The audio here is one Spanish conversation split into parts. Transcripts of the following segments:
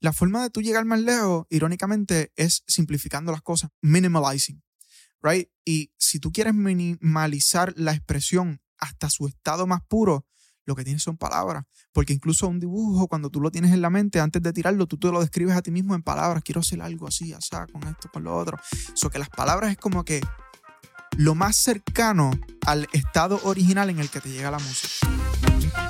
la forma de tú llegar más lejos, irónicamente, es simplificando las cosas, minimalizing, right? Y si tú quieres minimalizar la expresión hasta su estado más puro, lo que tienes son palabras. Porque incluso un dibujo, cuando tú lo tienes en la mente, antes de tirarlo, tú te lo describes a ti mismo en palabras. Quiero hacer algo así, así, con esto, con lo otro. Eso que las palabras es como que lo más cercano al estado original en el que te llega la música.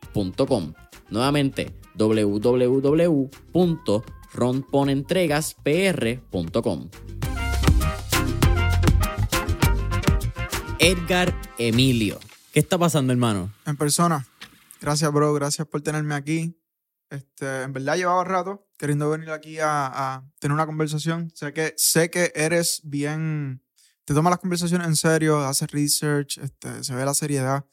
Nuevamente, www.romponentregaspr.com. Edgar Emilio. ¿Qué está pasando, hermano? En persona. Gracias, bro. Gracias por tenerme aquí. Este, en verdad llevaba rato queriendo venir aquí a, tener una conversación. Sé que, sé que eres bien, te tomas las conversaciones en serio, haces research, este, se ve la seriedad,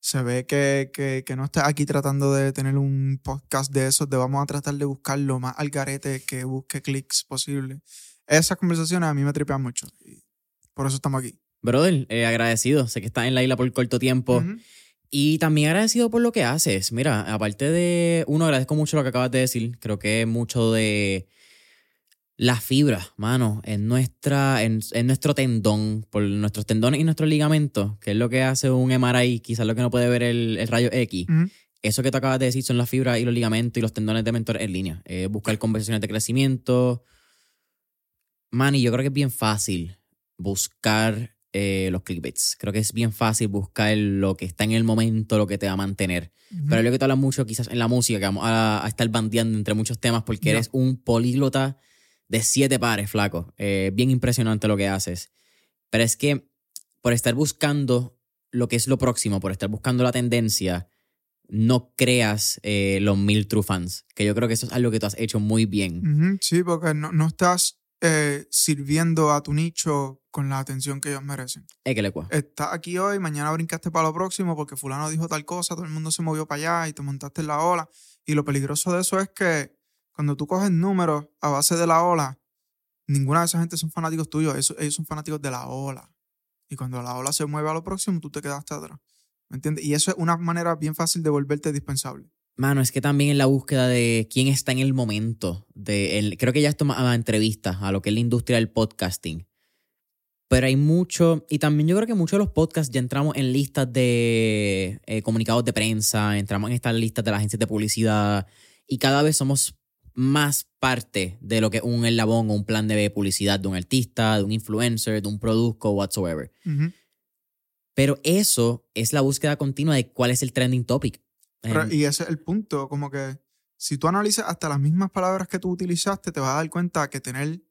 se ve que, que, no estás aquí tratando de tener un podcast de esos, de vamos a tratar de buscar lo más al garete que busque clics posible. Esas conversaciones a mí me tripean mucho y por eso estamos aquí. Brother, eh, agradecido. Sé que estás en la isla por corto tiempo. Y también agradecido por lo que haces. Mira, aparte de, uno, agradezco mucho lo que acabas de decir. Creo que mucho de la fibra, mano, en, nuestra, en, nuestro tendón, por nuestros tendones y nuestros ligamentos, que es lo que hace un MRI, quizás lo que no puede ver el, rayo X. Eso que tú acabas de decir son las fibras y los ligamentos y los tendones de mentor en línea. buscar conversaciones de crecimiento. Man, y yo creo que es bien fácil buscar eh, los clickbaits. Creo que es bien fácil buscar lo que está en el momento, lo que te va a mantener. Pero lo que te habla mucho quizás en la música, que vamos a, estar bandeando entre muchos temas porque eres un políglota de siete pares, flaco. Eh, bien impresionante lo que haces. Pero es que por estar buscando lo que es lo próximo, por estar buscando la tendencia, no creas eh, los mil true fans. Que yo creo que eso es algo que tú has hecho muy bien. Sí, porque no, no estás eh, sirviendo a tu nicho con la atención que ellos merecen. Es que le Estás aquí hoy, mañana brincaste para lo próximo porque fulano dijo tal cosa, todo el mundo se movió para allá y te montaste en la ola. Y lo peligroso de eso es que cuando tú coges números a base de la ola, ninguna de esa gente son fanáticos tuyos, ellos, son fanáticos de la ola. Y cuando la ola se mueve a lo próximo, tú te quedaste atrás. ¿Me entiendes? Y eso es una manera bien fácil de volverte dispensable. Mano, es que también en la búsqueda de quién está en el momento, de creo que ya esto a entrevistas, a lo que es la industria del podcasting. Pero hay mucho, y también yo creo que muchos de los podcasts ya entramos en listas de eh, comunicados de prensa, entramos en estas listas de las agencias de publicidad, y cada vez somos más parte de lo que es un eslabón o un plan de publicidad de un artista, de un influencer, de un producto, whatsoever. Pero eso es la búsqueda continua de cuál es el trending topic y ese es el punto, como que si tú analizas hasta las mismas palabras que tú utilizaste, te vas a dar cuenta que tener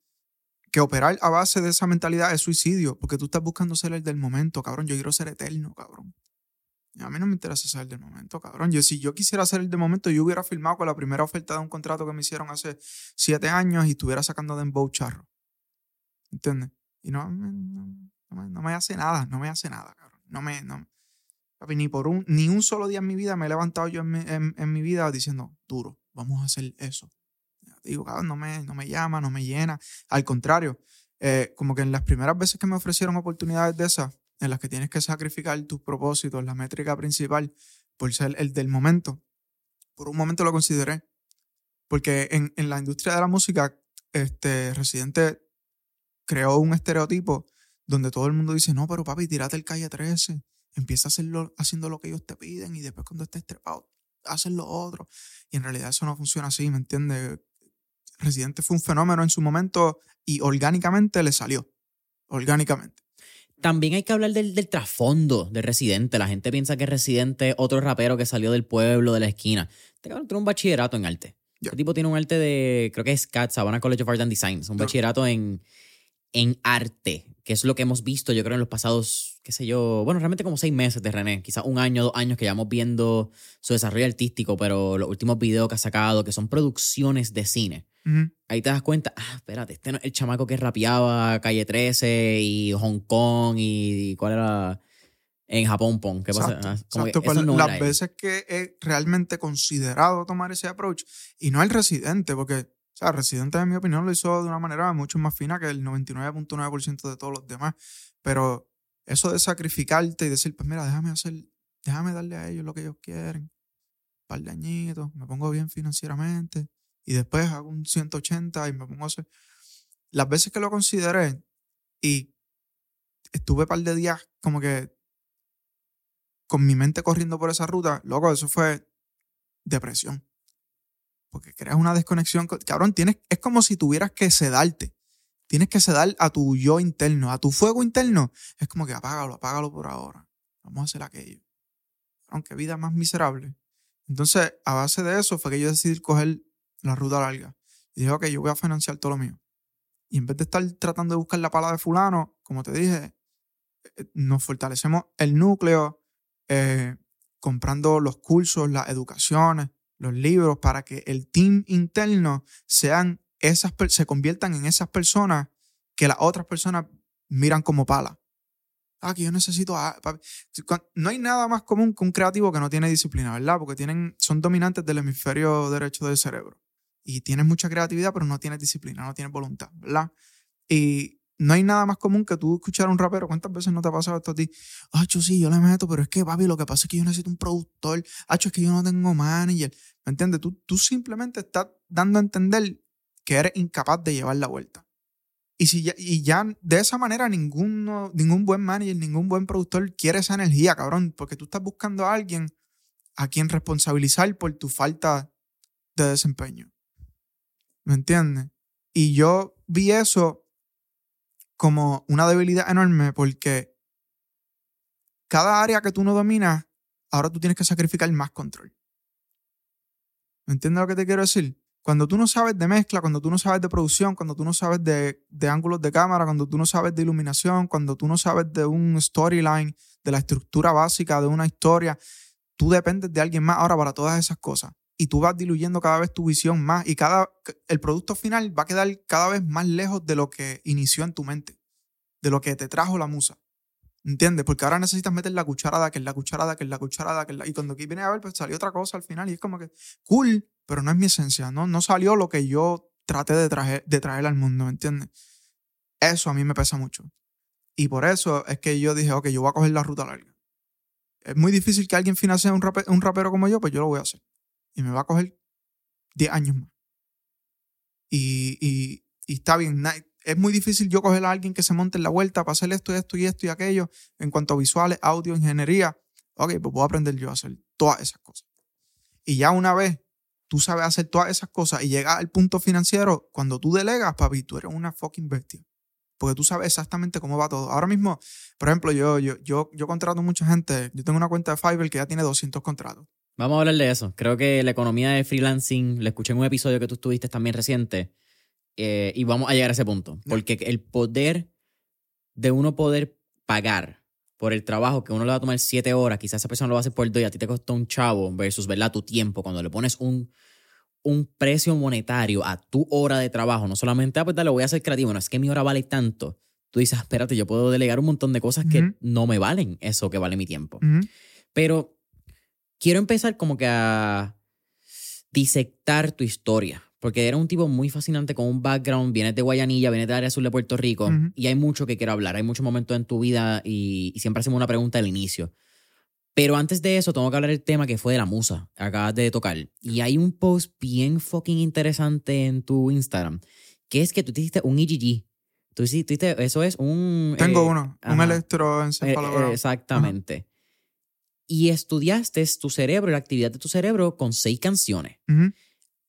que operar a base de esa mentalidad es suicidio, porque tú estás buscando ser el del momento, cabrón. Yo quiero ser eterno, cabrón. A mí no me interesa el del momento, cabrón. Yo, si yo quisiera el del momento, yo hubiera firmado con la primera oferta de un contrato que me hicieron hace siete años y estuviera sacando de Dembow charro. ¿Entiendes? Y no, no, me hace nada, no me hace nada, cabrón. No me, no, ni por un, ni un solo día en mi vida me he levantado yo en mi, en, mi vida diciendo, duro, vamos a hacer eso. digo, cabrón, no me, no me llama, no me llena. Al contrario, eh, como que en las primeras veces que me ofrecieron oportunidades de esas, en las que tienes que sacrificar tus propósitos, la métrica principal, por ser el del momento, por un momento lo consideré. Porque en, en la industria de la música, este Residente creó un estereotipo donde todo el mundo dice, no, pero papi, tírate el calle 13, empieza a hacerlo, haciendo lo que ellos te piden y después cuando estés trepado, haces lo otro. Y en realidad eso no funciona así, ¿me entiendes? Residente fue un fenómeno en su momento y orgánicamente le salió. Orgánicamente. También hay que hablar del, del trasfondo de Residente. La gente piensa que Residente es otro rapero que salió del pueblo, de la esquina. Este cabrón tiene un bachillerato en arte. Ya. Este tipo tiene un arte de, creo que es CAT, Savannah College of Art and Design. Es un bachillerato en, en arte, que es lo que hemos visto, yo creo, en los pasados, qué sé yo, bueno, realmente como seis meses de René, quizás un año, dos años que llevamos viendo su desarrollo artístico, pero los últimos videos que ha sacado, que son producciones de cine. Ujú. Ahí te das cuenta, ah, espérate, este no es el chamaco que rapeaba Calle 13 y Hong Kong y, cuál era en Japón Pong. ¿Qué pasa? Exacto, Ah, como que exacto, eso pues, no las veces que he realmente considerado tomar ese approach, y no el residente, porque, o sea, residente, en mi opinión, lo hizo de una manera mucho más fina que el 99.9% de todos los demás. Pero eso de sacrificarte y decir, pues mira, déjame hacer, déjame darle a ellos lo que ellos quieren, un par de añitos, me pongo bien financieramente, y después hago un 180 y me pongo a hacer. Las veces que lo consideré y estuve un par de días como que con mi mente corriendo por esa ruta, loco, eso fue depresión. Porque creas una desconexión. con- Cabrón, tienes, es como si tuvieras que sedarte. Tienes que sedar a tu yo interno, a tu fuego interno. Es como que apágalo, apágalo por ahora. Vamos a hacer aquello. Aunque vida más miserable. Entonces, a base de eso fue que yo decidí coger la ruta larga. Y dije, ok, yo voy a financiar todo lo mío. Y en vez de estar tratando de buscar la pala de fulano, como te dije, eh, nos fortalecemos el núcleo, eh, comprando los cursos, las educaciones, los libros, para que el team interno sean esas, se conviertan en esas personas que las otras personas miran como pala. Ah, que yo necesito. No hay nada más común que un creativo que no tiene disciplina, ¿verdad? Porque tienen, son dominantes del hemisferio derecho del cerebro. Y tienes mucha creatividad, pero no tienes disciplina, no tienes voluntad, ¿verdad? Y no hay nada más común que tú escuchar a un rapero. ¿Cuántas veces no te ha pasado esto a ti? Acho, sí, yo le meto, pero es que, papi, lo que pasa es que yo necesito un productor. Acho, es que yo no tengo manager. ¿Me entiendes? Tú, tú simplemente estás dando a entender que eres incapaz de llevar la vuelta. Y, si ya, y ya de esa manera ninguno, ningún buen manager, ningún buen productor quiere esa energía, cabrón, porque tú estás buscando a alguien a quien responsabilizar por tu falta de desempeño. ¿Me entiendes? Y yo vi eso como una debilidad enorme porque cada área que tú no dominas, ahora tú tienes que sacrificar más control. ¿Me entiendes lo que te quiero decir? Cuando tú no sabes de mezcla, cuando tú no sabes de producción, cuando tú no sabes de, de ángulos de cámara, cuando tú no sabes de iluminación, cuando tú no sabes de un storyline, de la estructura básica de una historia, tú dependes de alguien más ahora para todas esas cosas. Y tú vas diluyendo cada vez tu visión más y cada, el producto final va a quedar cada vez más lejos de lo que inició en tu mente, de lo que te trajo la musa. ¿Entiendes? Porque ahora necesitas meter la cucharada, que es la cucharada, que es la cucharada, que es la... Y cuando aquí viene a ver, pues salió otra cosa al final y es como que cool, pero no es mi esencia, no, no salió lo que yo traté de traer, de traer al mundo, ¿me entiendes? Eso a mí me pesa mucho. Y por eso es que yo dije, ok, yo voy a coger la ruta larga. Es muy difícil que alguien financie un, rape- un rapero como yo, pues yo lo voy a hacer. Y me va a coger 10 años más. Y, y, está bien. Es muy difícil yo coger a alguien que se monte en la vuelta para hacer esto y esto y esto y aquello en cuanto a visuales, audio, ingeniería. Ok, pues voy a aprender yo a hacer todas esas cosas. Y ya una vez tú sabes hacer todas esas cosas y llegas al punto financiero, cuando tú delegas, papi, tú eres una fucking bestia. Porque tú sabes exactamente cómo va todo. Ahora mismo, por ejemplo, yo, yo, yo, yo contrato mucha gente. Yo tengo una cuenta de Fiverr que ya tiene 200 contratos. Vamos a hablar de eso. Creo que la economía de freelancing, lo escuché en un episodio que tú estuviste también reciente, eh, y vamos a llegar a ese punto. Porque el poder de uno poder pagar por el trabajo que uno le va a tomar siete horas, quizás esa persona lo va a hacer por dos y a ti te costó un chavo versus, ¿verdad? Tu tiempo, cuando le pones un, un precio monetario a tu hora de trabajo, no solamente, ah, pues dale, voy a ser creativo, no es que mi hora vale tanto. Tú dices, "Ah, espérate, yo puedo delegar un montón de cosas que Ujú. no me valen eso que vale mi tiempo. Ujú. Pero quiero empezar como que a disectar tu historia. Porque era un tipo muy fascinante con un background, vienes de Guayanilla, vienes de área azul de Puerto Rico Ujú. y hay mucho que quiero hablar, hay muchos momentos en tu vida y, y siempre hacemos una pregunta al inicio. Pero antes de eso, tengo que hablar del tema que fue de la musa, acabas de tocar. Y hay un post bien fucking interesante en tu Instagram, que es que tú te hiciste un EGG. Tú hiciste, eso es un... Tengo eh, uno, un ajá. Eh, electroencefalograma. eh, exactamente. Y estudiaste tu cerebro la actividad de tu cerebro con seis canciones. Ujú.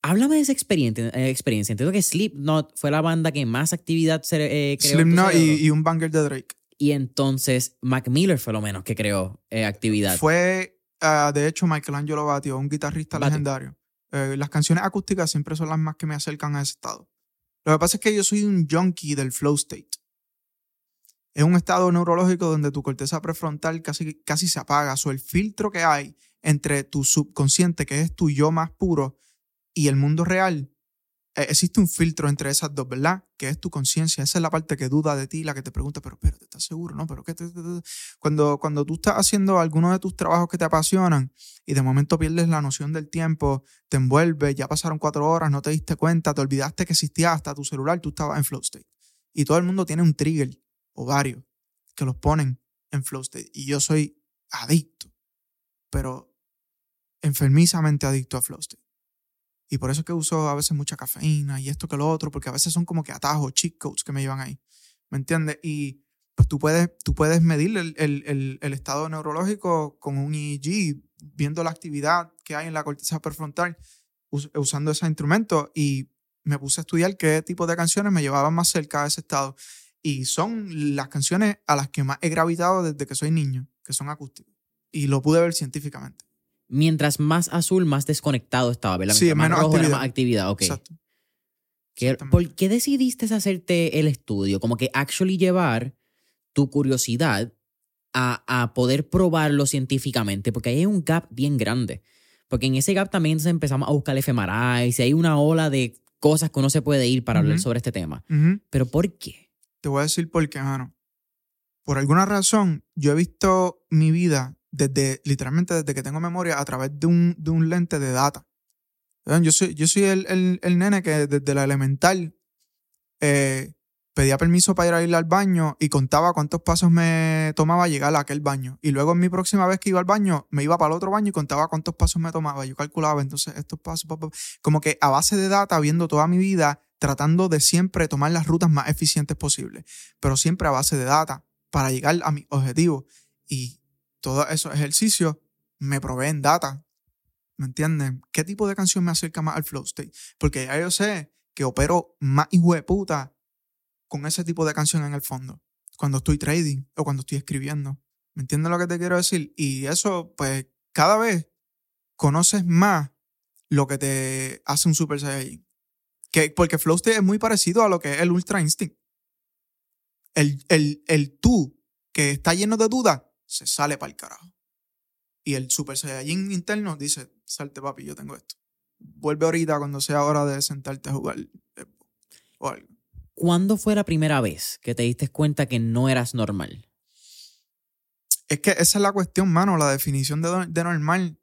Háblame de esa experiencia. eh, experiencia. Entiendo que Slipknot fue la banda que más actividad eh, creó. Slipknot y, un banger de Drake. Y entonces Mac Miller fue lo menos que creó eh, actividad. Fue, ah, de hecho, Michelangelo Batio, un guitarrista Batio. legendario. Eh, las canciones acústicas siempre son las más que me acercan a ese estado. Lo que pasa es que yo soy un junkie del flow state. Es un estado neurológico donde tu corteza prefrontal casi, casi se apaga. O el filtro que hay entre tu subconsciente, que es tu yo más puro, y el mundo real, eh, existe un filtro entre esas dos, ¿verdad? Que es tu conciencia. Esa es la parte que duda de ti, la que te pregunta, pero espérate, ¿estás seguro? No, pero ¿qué te- te- te-?" Cuando, cuando tú estás haciendo alguno de tus trabajos que te apasionan y de momento pierdes la noción del tiempo, te envuelves, ya pasaron cuatro horas, no te diste cuenta, te olvidaste que existía hasta tu celular, tú estabas en flow state. Y todo el mundo tiene un trigger o varios que los ponen en flow state. Y yo soy adicto, pero enfermizamente adicto a flow state. Y por eso es que uso a veces mucha cafeína y esto que lo otro, porque a veces son como que atajos, cheat codes que me llevan ahí. ¿Me entiendes? Y pues tú puedes, tú puedes medir el, el- el- estado neurológico con un EEG, viendo la actividad que hay en la corteza prefrontal us- usando ese instrumento. Y me puse a estudiar qué tipo de canciones me llevaban más cerca de ese estado. Y son las canciones a las que más he gravitado desde que soy niño, que son acústicas. Y lo pude ver científicamente. Mientras más azul, más desconectado estaba, ¿verdad? Sí, Mientras más menos rojo era actividad. más actividad. Ok. Exacto. ¿Qué- Exactamente. ¿Por qué decidiste hacerte el estudio? Como que actually llevar tu curiosidad a, a poder probarlo científicamente, porque ahí hay un gap bien grande. Porque en ese gap también se empezamos a buscar fMRIs y hay una ola de cosas que uno se puede ir para hablar sobre este tema. Pero ¿por qué? Te voy a decir por qué, mano. Por alguna razón, yo he visto mi vida desde, literalmente desde que tengo memoria, a través de un, de un lente de data. Yo soy, yo soy el, el- el nene que desde la elemental eh, pedía permiso para ir al baño y contaba cuántos pasos me tomaba llegar a aquel baño. Y luego en mi próxima vez que iba al baño, me iba para el otro baño y contaba cuántos pasos me tomaba. Yo calculaba entonces estos pasos, pa, pa, como que a base de data, viendo toda mi vida, tratando de siempre tomar las rutas más eficientes posibles, pero siempre a base de data para llegar a mi objetivo. Y todos esos ejercicios me proveen data. ¿Me entienden? ¿Qué tipo de canción me acerca más al flow state? Porque ya yo sé que opero más hijo de puta con ese tipo de canción en el fondo. Cuando estoy trading o cuando estoy escribiendo. ¿Me entiendes lo que te quiero decir? Y eso, pues, cada vez conoces más lo que te hace un Super Saiyajin. Que, porque Flow State es muy parecido a lo que es el Ultra Instinct. El, el, el tú que está lleno de dudas se sale para el carajo. Y el Super Saiyajin interno dice, salte papi, yo tengo esto. Vuelve ahorita cuando sea hora de sentarte a jugar eh, o algo. ¿Cuándo fue la primera vez que te diste cuenta que no eras normal? Es que esa es la cuestión, mano, la definición de, de normal.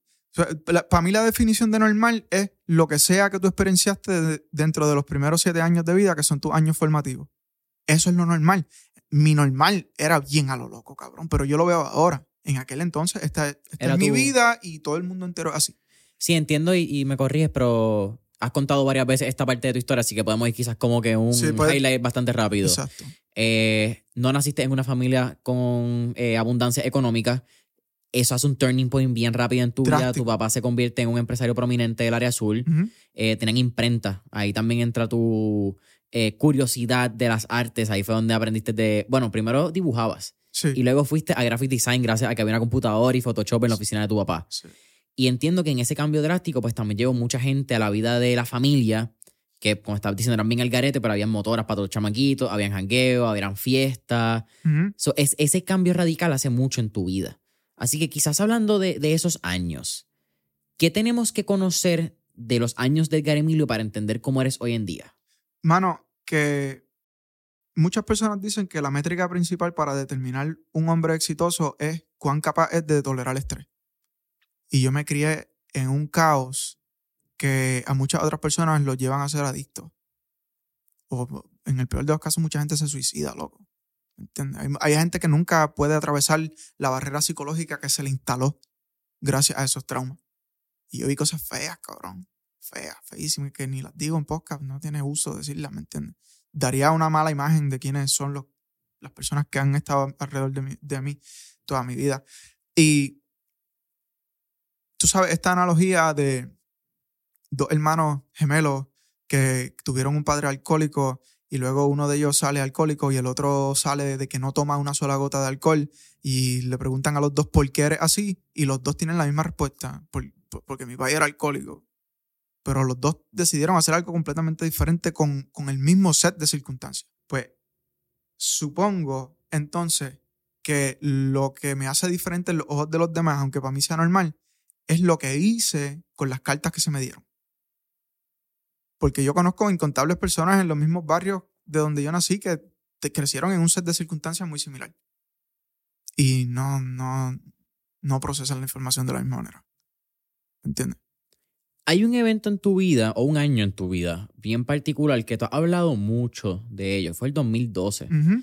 Para mí la definición de normal es lo que sea que tú experienciaste de- dentro de los primeros siete años de vida, que son tus años formativos. Eso es lo normal. Mi normal era bien a lo loco, cabrón, pero yo lo veo ahora. En aquel entonces, esta, esta Era es mi vida y todo el mundo entero es así. Sí, entiendo y, y me corriges, pero has contado varias veces esta parte de tu historia, así que podemos ir quizás como que un Sí, puede- highlight bastante rápido. Exacto. Eh, no naciste en una familia con eh, abundancia económica. Eso hace un turning point bien rápido en tu vida. Tu papá se convierte en un empresario prominente del área azul. Eh, tienen imprenta. Ahí también entra tu eh, curiosidad de las artes. Ahí fue donde aprendiste de... Bueno, primero dibujabas. Sí. Y luego fuiste a graphic design gracias a que había una computadora y Photoshop en la oficina de tu papá. sí. Y entiendo que en ese cambio drástico, pues también llegó mucha gente a la vida de la familia, que como estabas diciendo, eran bien al garete, pero habían motoras para todos los chamaquitos, habían jangueo, habían fiestas. So, es, ese cambio radical hace mucho en tu vida. Así que quizás hablando de, esos años, ¿qué tenemos que conocer de los años de Edgar Emilio para entender cómo eres hoy en día? Mano, que muchas personas dicen que la métrica principal para determinar un hombre exitoso es cuán capaz es de tolerar el estrés. Y yo me crié en un caos que a muchas otras personas los llevan a ser adictos. O en el peor de los casos, mucha gente se suicida, loco. Hay, gente que nunca puede atravesar la barrera psicológica que se le instaló gracias a esos traumas. Y yo vi cosas feas, cabrón. Feas, feísimas, que ni las digo en podcast, no tiene uso decirlas, ¿me entiendes? Daría una mala imagen de quiénes son los, las personas que han estado alrededor de mí, de mí toda mi vida. Y tú sabes, esta analogía de dos hermanos gemelos que tuvieron un padre alcohólico y luego uno de ellos sale alcohólico y el otro sale de que no toma una sola gota de alcohol y le preguntan a los dos por qué eres así y los dos tienen la misma respuesta, por, por- porque mi padre era alcohólico. Pero los dos decidieron hacer algo completamente diferente con, con el mismo set de circunstancias. Pues supongo entonces que lo que me hace diferente en los ojos de los demás, aunque para mí sea normal, es lo que hice con las cartas que se me dieron. Porque yo conozco incontables personas en los mismos barrios de donde yo nací que crecieron en un set de circunstancias muy similar. Y no, no, no procesan la información de la misma manera. ¿Entiendes? Hay un evento en tu vida o un año en tu vida bien particular que tú has hablado mucho de ello. Fue el 2012. Ujú.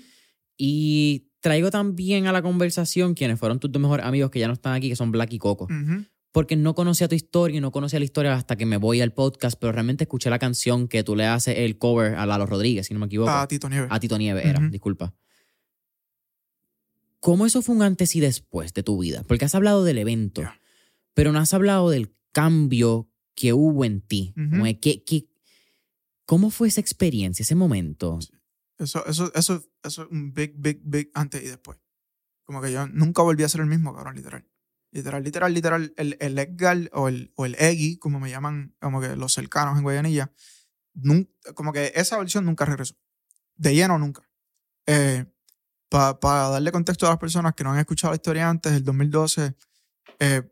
Y traigo también a la conversación quienes fueron tus dos mejores amigos que ya no están aquí, que son Black y Coco. Porque no conocía tu historia y no conocía la historia hasta que me voy al podcast, pero realmente escuché la canción que tú le haces el cover a Lalo Rodríguez, si no me equivoco. A Tito Nieves. A Tito Nieves era, Ujú. disculpa. ¿Cómo eso fue un antes y después de tu vida? Porque has hablado del evento, Ya. pero no has hablado del cambio que hubo en ti. Como de qué- qué- ¿Cómo fue esa experiencia, ese momento? Eso, eso, eso, eso es un big, big, big antes y después. Como que yo nunca volví a ser el mismo, cabrón, literal. Literal, literal, literal. El, el Edgar o el, o el Eggy, como me llaman, como que los cercanos en Guayanilla, nun- como que esa versión nunca regresó. De lleno, nunca. Para darle contexto a las personas que no han escuchado la historia antes, el 2012, eh,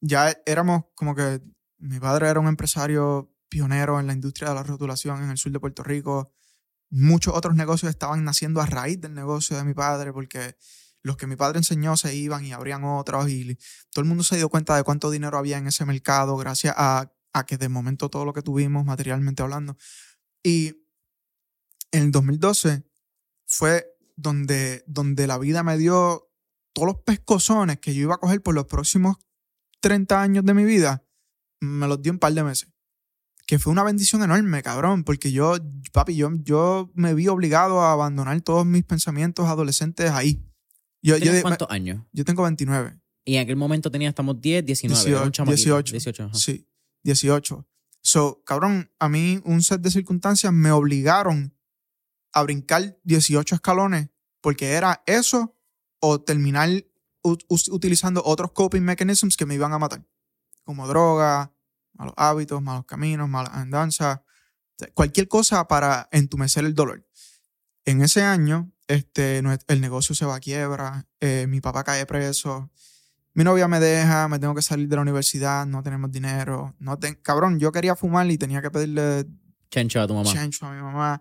ya éramos como que mi padre era un empresario pionero en la industria de la rotulación en el sur de Puerto Rico muchos otros negocios estaban naciendo a raíz del negocio de mi padre, porque los que mi padre enseñó se iban y abrían otros y todo el mundo se dio cuenta de cuánto dinero había en ese mercado gracias a, a que de momento todo lo que tuvimos materialmente hablando. Y en el 2012 fue donde, donde la vida me dio todos los pescozones que yo iba a coger por los próximos 30 años de mi vida, me los dio un par de meses que fue una bendición enorme, cabrón, porque yo, papi, yo, yo me vi obligado a abandonar todos mis pensamientos adolescentes ahí. Yo, yo, ¿Tienes de- cuántos años? yo tengo 29, Y en aquel momento tenía, estamos 10, 19. era un 18, chamaquito. 18. 18, ajá. sí, 18. So, cabrón, a mí un set de circunstancias me obligaron a brincar 18 escalones porque era eso o terminar utilizando otros coping mechanisms que me iban a matar, como droga, malos hábitos, malos caminos, malas andanzas, cualquier cosa para entumecer el dolor. En ese año, este, el negocio se va a quiebra, eh, mi papá cae preso, mi novia me deja, me tengo que salir de la universidad, no tenemos dinero, no ten- cabrón, yo quería fumar y tenía que pedirle Chencho a tu mamá. chancho a mi mamá.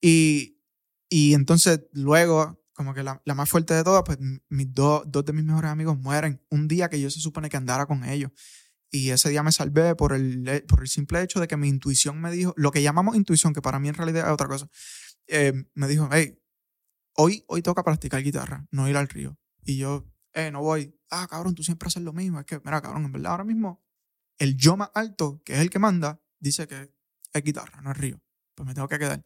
Y, y entonces luego, como que la, la más fuerte de todas, pues mis dos, dos de mis mejores amigos mueren un día que yo se supone que andara con ellos. Y ese día me salvé por el, he- por el simple hecho de que mi intuición me dijo, lo que llamamos intuición, que para mí en realidad es otra cosa, eh, me dijo, hey, hoy, hoy toca practicar guitarra, no ir al río. Y yo, eh, no voy. Ah, cabrón, tú siempre haces lo mismo. Es que, mira, cabrón, en verdad ahora mismo el yo más alto, que es el que manda, dice que es guitarra, no es río. Pues me tengo que quedar.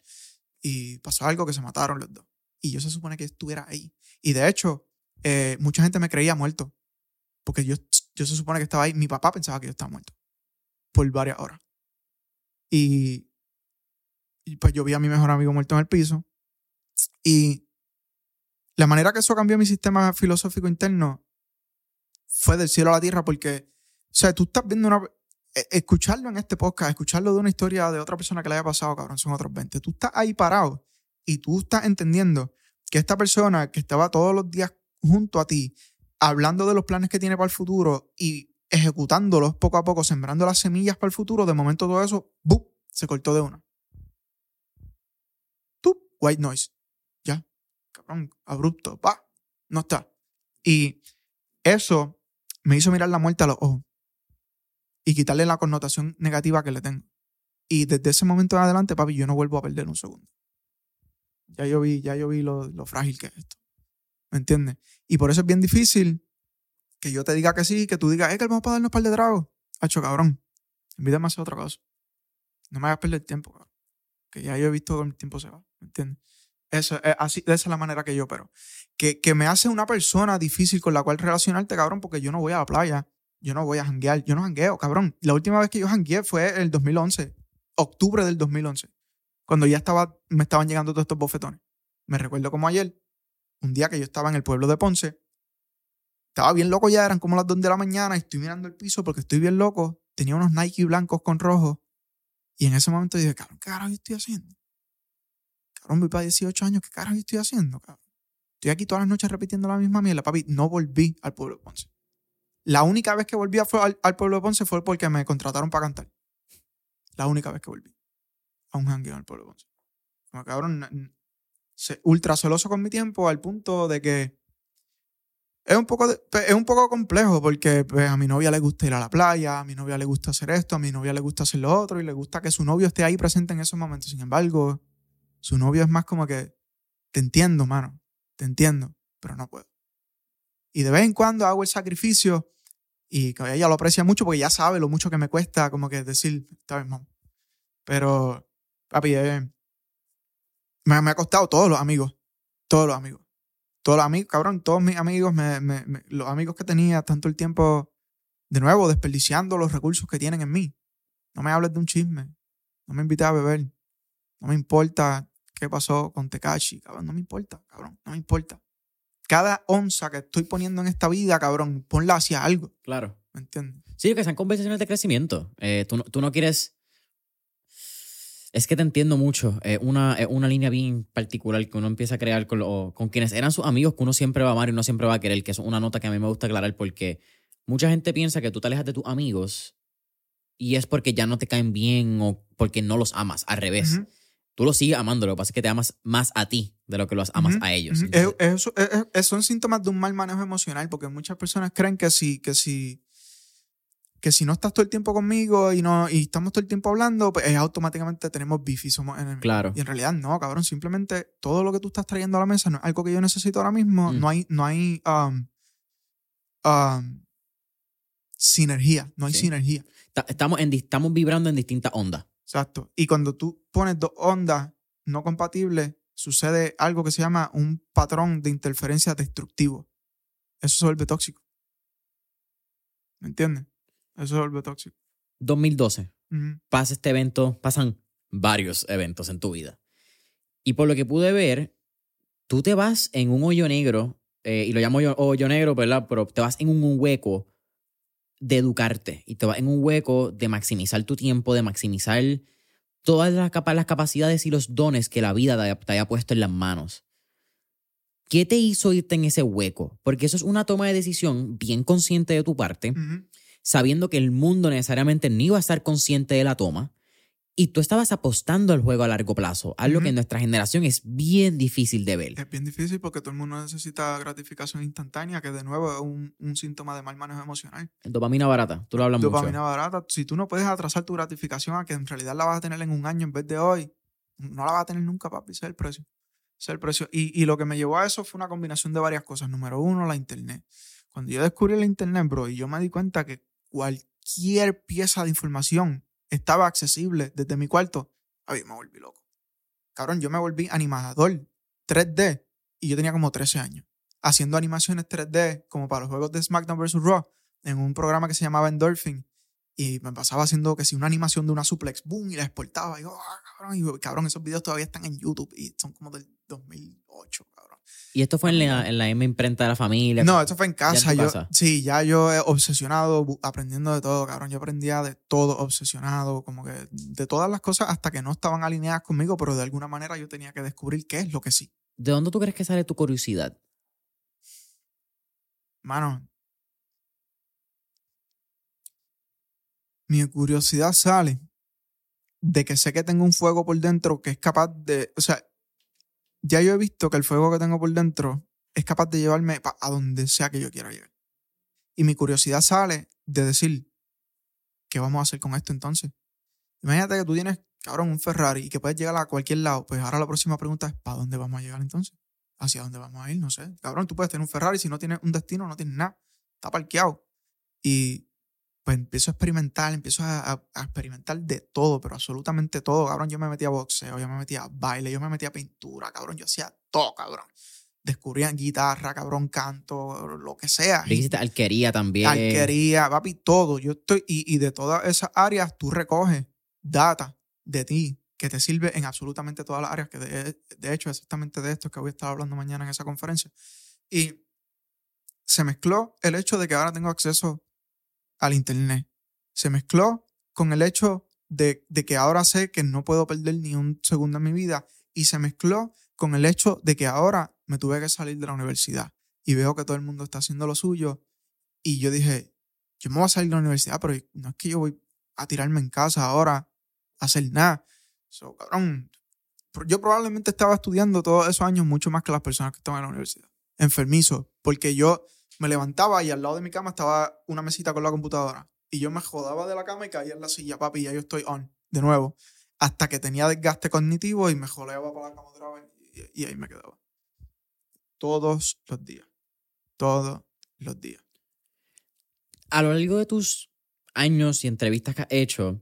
Y pasó algo que se mataron los dos. Y yo se supone que estuviera ahí. Y de hecho, eh, mucha gente me creía muerto. Porque yo, yo se supone que estaba ahí. Mi papá pensaba que yo estaba muerto. Por varias horas. Y, y pues yo vi a mi mejor amigo muerto en el piso. Y la manera que eso cambió mi sistema filosófico interno fue del cielo a la tierra porque, o sea, tú estás viendo una... e- Escucharlo en este podcast, escucharlo de una historia de otra persona que le haya pasado, cabrón, son otros 20. Tú estás ahí parado y tú estás entendiendo que esta persona que estaba todos los días junto a ti, hablando de los planes que tiene para el futuro y ejecutándolos poco a poco, sembrando las semillas para el futuro, de momento todo eso, ¡bum! se cortó de una. Tú, white noise. Abrupto, pa, no está. Y eso me hizo mirar la muerte a los ojos. y quitarle la connotación negativa que le tengo. Y desde ese momento en adelante, papi, yo no vuelvo a perder un segundo. Ya yo vi, ya yo vi lo, lo frágil que es esto. ¿Me entiendes? Y por eso es bien difícil que yo te diga que sí, que tú digas, es que vamos a darnos un par de tragos. Hacho, cabrón. Invítame a hacer otra cosa. No me hagas perder tiempo, cabrón. Que ya yo he visto que el tiempo se va. ¿Me entiendes? Eso, es así, esa es la manera que yo opero. Que, que me hace una persona difícil con la cual relacionarte, cabrón, porque yo no voy a la playa. Yo no voy a janguear. Yo no jangueo, cabrón. La última vez que yo jangueé fue el 2011. Octubre del 2011. Cuando ya estaba, me estaban llegando todos estos bofetones. Me recuerdo como ayer, un día que yo estaba en el pueblo de Ponce. Estaba bien loco ya, eran como las 2 de la mañana y estoy mirando el piso porque estoy bien loco. Tenía unos Nike blancos con rojo. Y en ese momento dije, cabrón, ¿qué carajo yo estoy haciendo? Cabrón, voy para 18 años, ¿qué carajo estoy haciendo, cabrón? Estoy aquí todas las noches repitiendo la misma mierda, papi. No volví al pueblo de Ponce. La única vez que volví al, al pueblo de Ponce fue porque me contrataron para cantar. La única vez que volví a un jangueo al pueblo de Ponce. Como cabrón, ultra celoso con mi tiempo al punto de que es un poco, de- pe- es un poco complejo porque pues, a mi novia le gusta ir a la playa, a mi novia le gusta hacer esto, a mi novia le gusta hacer lo otro y le gusta que su novio esté ahí presente en esos momentos. Sin embargo, su novio es más como que, te entiendo, mano, te entiendo, pero no puedo. Y de vez en cuando hago el sacrificio y ella lo aprecia mucho porque ya sabe lo mucho que me cuesta como que decir, está bien, mamá. Pero, papi, eh, me, ha costado todos los amigos, todos los amigos. Todos los amigos, cabrón, todos mis amigos, los amigos que tenía tanto el tiempo, de nuevo, desperdiciando los recursos que tienen en mí. No me hables de un chisme. No me invites a beber. No me importa qué pasó con Tekashi, cabrón. No me importa, cabrón. No me importa. Cada onza que estoy poniendo en esta vida, cabrón, ponla hacia algo. Claro. ¿Me entiendes? Sí, que sean conversaciones de crecimiento. Eh, tú, no, tú no quieres. Es que te entiendo mucho. Es una, es una línea bien particular que uno empieza a crear con, lo- con quienes eran sus amigos que uno siempre va a amar y uno siempre va a querer, que es una nota que a mí me gusta aclarar porque mucha gente piensa que tú te alejas de tus amigos y es porque ya no te caen bien o porque no los amas. Al revés. Tú los sigues amando, lo que pasa es que te amas más a ti de lo que los amas a ellos. ujú. Entonces, Es- es- es- es- son síntomas de un mal manejo emocional porque muchas personas creen que si, que si, que si no estás todo el tiempo conmigo y, no, y estamos todo el tiempo hablando, pues eh, automáticamente tenemos beef y somos enemigos. claro. Y en realidad no, cabrón. Simplemente todo lo que tú estás trayendo a la mesa no es algo que yo necesito ahora mismo. Mm. No hay, no hay um, um, sinergia. No hay Sí. sinergia. Ta- Estamos, en, estamos vibrando en distintas ondas. Exacto. Y cuando tú pones dos ondas no compatibles, sucede algo que se llama un patrón de interferencia destructivo. Eso se vuelve tóxico. ¿Me entiendes? Eso se vuelve tóxico. 2012. Ujú. pasa este evento, pasan varios eventos en tu vida. Y por lo que pude ver, tú te vas en un hoyo negro, eh, y lo llamo hoyo, hoyo negro, ¿verdad? Pero te vas en un, un hueco de educarte y te vas en un hueco de maximizar tu tiempo, de maximizar todas las, las capacidades y los dones que la vida te haya, puesto en las manos. ¿Qué te hizo irte en ese hueco? Porque eso es una toma de decisión bien consciente de tu parte sabiendo que el mundo necesariamente no iba a estar consciente de la toma y tú estabas apostando al juego a largo plazo, algo que en nuestra generación es bien difícil de ver. Es bien difícil porque todo el mundo necesita gratificación instantánea, que de nuevo es un, un síntoma de mal manejo emocional. Dopamina barata, tú lo hablas Dopamina mucho. barata. Si tú no puedes atrasar tu gratificación a que en realidad la vas a tener en un año en vez de hoy, no la vas a tener nunca, papi. Ese es el precio. Ese es el precio. Y, y lo que me llevó a eso fue una combinación de varias cosas. Número uno, la internet. Cuando yo descubrí la internet, bro, y yo me di cuenta que cualquier pieza de información estaba accesible desde mi cuarto, ay, me volví loco. Cabrón, yo me volví animador 3D y yo tenía como 13 años. Haciendo animaciones 3D como para los juegos de SmackDown vs. Raw en un programa que se llamaba Endorphin. Y me pasaba haciendo que si una animación de una suplex, boom, y la exportaba. Y yo, "Ah, cabrón, cabrón, esos videos todavía están en YouTube y son como del 2008, cabrón. Y esto fue en la, en la M imprenta de la familia. No, eso fue en casa. tu yo, casa. Sí, ya yo eh, obsesionado, aprendiendo de todo, cabrón. Yo aprendía de todo, obsesionado, como que de todas las cosas hasta que no estaban alineadas conmigo, pero de alguna manera yo tenía que descubrir qué es lo que sí. ¿De dónde tú crees que sale tu curiosidad? Mano, mi curiosidad sale de que sé que tengo un fuego por dentro que es capaz de, o sea, ya yo he visto que el fuego que tengo por dentro es capaz de llevarme a donde sea que yo quiera llegar. Y mi curiosidad sale de decir, ¿qué ¿qué vamos a hacer con esto entonces? Imagínate que tú tienes, cabrón, un Ferrari y que puedes llegar a cualquier lado. Pues ahora la próxima pregunta es, ¿para dónde vamos a llegar entonces? ¿Hacia dónde vamos a ir? No sé. Cabrón, tú puedes tener un Ferrari si no tienes un destino, no tienes nada. Está parqueado. Y pues empiezo a experimentar, empiezo a, a- a experimentar de todo, pero absolutamente todo. Cabrón, yo me metía a boxeo, yo me metía a baile, yo me metía a pintura, cabrón. Yo hacía todo, cabrón. Descubría guitarra, cabrón, canto, lo que sea. Dijiste alquería también. Alquería, papi, todo. Yo estoy, y, y de todas esas áreas tú recoges data de ti que te sirve en absolutamente todas las áreas, que de, de hecho exactamente de esto es que voy a estar hablando mañana en esa conferencia. Y se mezcló el hecho de que ahora tengo acceso al Internet. Se mezcló con el hecho de, de que ahora sé que no puedo perder ni un segundo en mi vida. Y se mezcló con el hecho de que ahora me tuve que salir de la universidad y veo que todo el mundo está haciendo lo suyo. Y yo dije, yo me voy a salir de la universidad, pero no es que yo voy a tirarme en casa ahora a hacer nada. So, cabrón, yo probablemente estaba estudiando todos esos años mucho más que las personas que estaban en la universidad. Enfermizo, porque yo me levantaba y al lado de mi cama estaba una mesita con la computadora. Y yo me jodaba de la cama y caía en la silla, papi, y ya yo estoy on, de nuevo. Hasta que tenía desgaste cognitivo y me joleaba para la cama otra vez y, y ahí me quedaba. Todos los días. Todos los días. A lo largo de tus años y entrevistas que has hecho,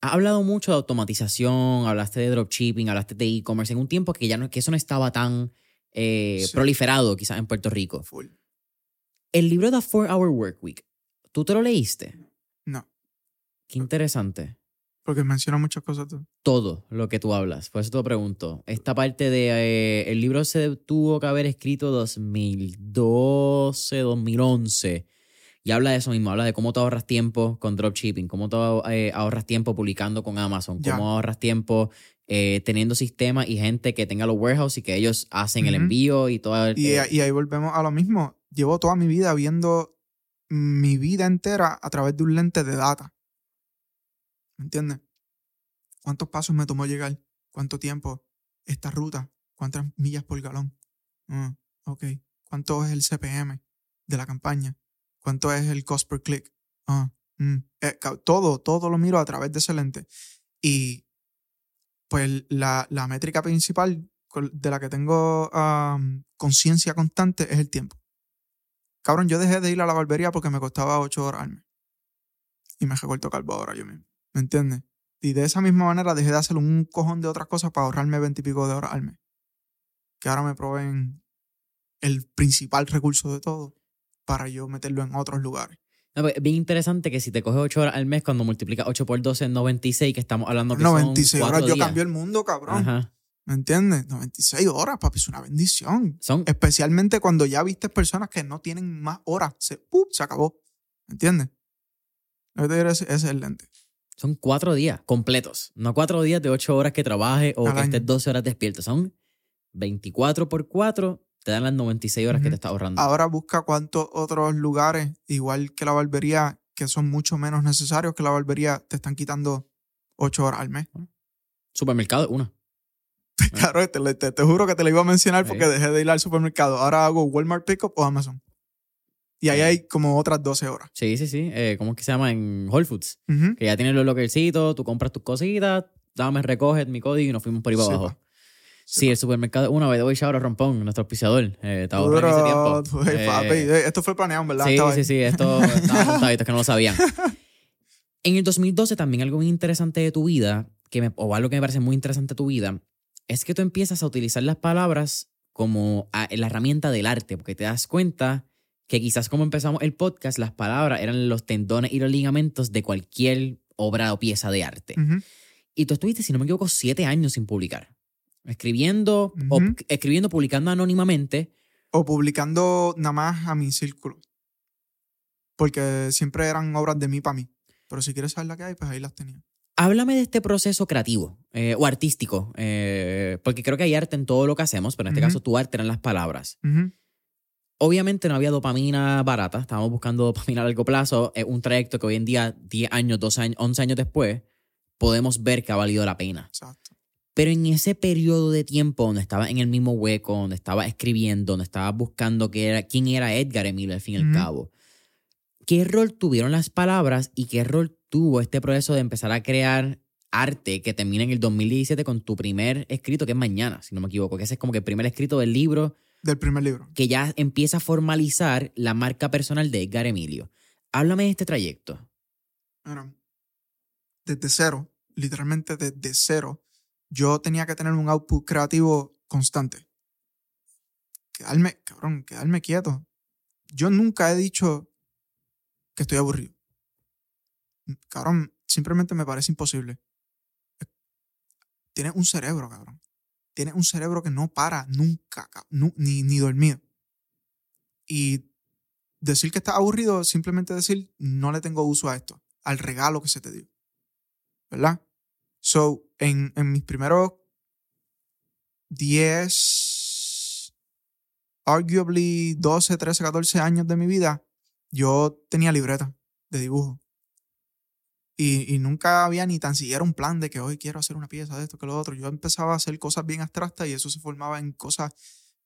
has hablado mucho de automatización, hablaste de dropshipping, hablaste de e-commerce en un tiempo que ya no, que eso no estaba tan eh, Sí. proliferado quizás en Puerto Rico. Full. El libro The 4 Hour Work Week, ¿tú te lo leíste? No, Qué interesante. porque menciona muchas cosas. tú. Todo lo que tú hablas. Por eso te lo pregunto. Esta parte de... eh, el libro se tuvo que haber escrito 2012, 2011. Y habla de eso mismo. Habla de cómo te ahorras tiempo con dropshipping. Cómo te eh, ahorras tiempo publicando con Amazon. Cómo ahorras tiempo eh, teniendo sistemas y gente que tenga los warehouses y que ellos hacen el envío y todo. el- Y, y ahí volvemos a lo mismo. Llevo toda mi vida viendo mi vida entera a través de un lente de data. ¿Me entiendes? ¿Cuántos pasos me tomó llegar? ¿Cuánto tiempo? Esta ruta. ¿Cuántas millas por galón? Ok. ¿Cuánto es el CPM de la campaña? ¿Cuánto es el cost per click? Ah, mm. Eh, todo, todo lo miro a través de ese lente. Y pues la, métrica principal de la que tengo conciencia constante es el tiempo. Cabrón, yo dejé de ir a la barbería porque me costaba 8 horas al mes. Y me recorto calvo ahora yo mismo. ¿Me entiendes? Y de esa misma manera dejé de hacer un cojón de otras cosas para ahorrarme 20 y pico de horas al mes. Que ahora me proveen el principal recurso de todo para yo meterlo en otros lugares. no, pues, es bien interesante que si te coges 8 horas al mes, cuando multiplicas 8 por 12 es 96, que estamos hablando que 96 son horas cuatro yo días. cambio el mundo, cabrón. Ajá. ¿Me entiendes? 96 horas, papi, es una bendición. Son Especialmente cuando ya viste personas que no tienen más horas. Se, ¡pup! se acabó. ¿Me entiendes? Que es el lente. Son cuatro días completos. No cuatro días de ocho horas que trabajes o Al que año. estés 12 horas despierto. Son 24 por 4, te dan las 96 horas que Ujú. te estás ahorrando. Ahora busca cuántos otros lugares, igual que la barbería, que son mucho menos necesarios que la barbería, te están quitando 8 horas al mes. Supermercado, una. Claro, te, le- te- te juro que te lo iba a mencionar porque Sí. dejé de ir al supermercado. Ahora hago Walmart Pickup o Amazon. Y ahí Sí. hay como otras 12 horas. Sí, sí, sí. Eh, ¿Cómo es que se llama? En Whole Foods. Que ya tienes los lockercitos, tú compras tus cositas, dame, recoge mi código y nos fuimos por ahí para Sí, abajo. pa. Sí, el supermercado una vez. Doy shout a Rompón, nuestro auspiciador. Eh, ahorran ese tiempo. Eh, papi, eh, esto fue planeado, ¿verdad? Sí, Estaba sí, ahí. sí, esto estaba apuntadito, es que no lo sabían. En el 2012 también algo muy interesante de tu vida, que me, o algo que me parece muy interesante de tu vida, es que tú empiezas a utilizar las palabras como a- la herramienta del arte, porque te das cuenta que quizás como empezamos el podcast, las palabras eran los tendones y los ligamentos de cualquier obra o pieza de arte. Y tú estuviste, si no me equivoco, siete años sin publicar. Escribiendo, o- escribiendo, publicando anónimamente. O publicando nada más a mi círculo. Porque siempre eran obras de mí para mí. Pero si quieres saber la que hay, pues ahí las tenía. Háblame de este proceso creativo eh, o artístico, eh, porque creo que hay arte en todo lo que hacemos, pero en este caso tu arte eran las palabras. Obviamente no había dopamina barata, estábamos buscando dopamina a largo plazo, es un trayecto que hoy en día, 10 años, 12 años, 11 años después, podemos ver que ha valido la pena. Exacto. Pero en ese periodo de tiempo donde estaba en el mismo hueco, donde estaba escribiendo, donde estaba buscando qué era, quién era Edgar Emilio al fin y al cabo, ¿qué rol tuvieron las palabras y qué rol tuvo este proceso de empezar a crear arte que termina en el 2017 con tu primer escrito, que es Mañana, si no me equivoco, que ese es como que el primer escrito del libro. Del primer libro. Que ya empieza a formalizar la marca personal de Edgar Emilio. Háblame de este trayecto. Bueno, desde cero, literalmente desde cero, yo tenía que tener un output creativo constante. Quedarme, cabrón, quedarme quieto. Yo nunca he dicho que estoy aburrido. Cabrón, simplemente me parece imposible. Tienes un cerebro, cabrón. Tienes un cerebro que no para nunca, ni, ni dormido. Y decir que estás aburrido, simplemente decir, no le tengo uso a esto, al regalo que se te dio. ¿Verdad? So, en, en mis primeros 10, arguably 12, 13, 14 años de mi vida, yo tenía libreta de dibujo. Y, nunca había ni tan siquiera un plan de que hoy quiero hacer una pieza de esto, que lo otro. Yo empezaba a hacer cosas bien abstractas y eso se formaba en cosas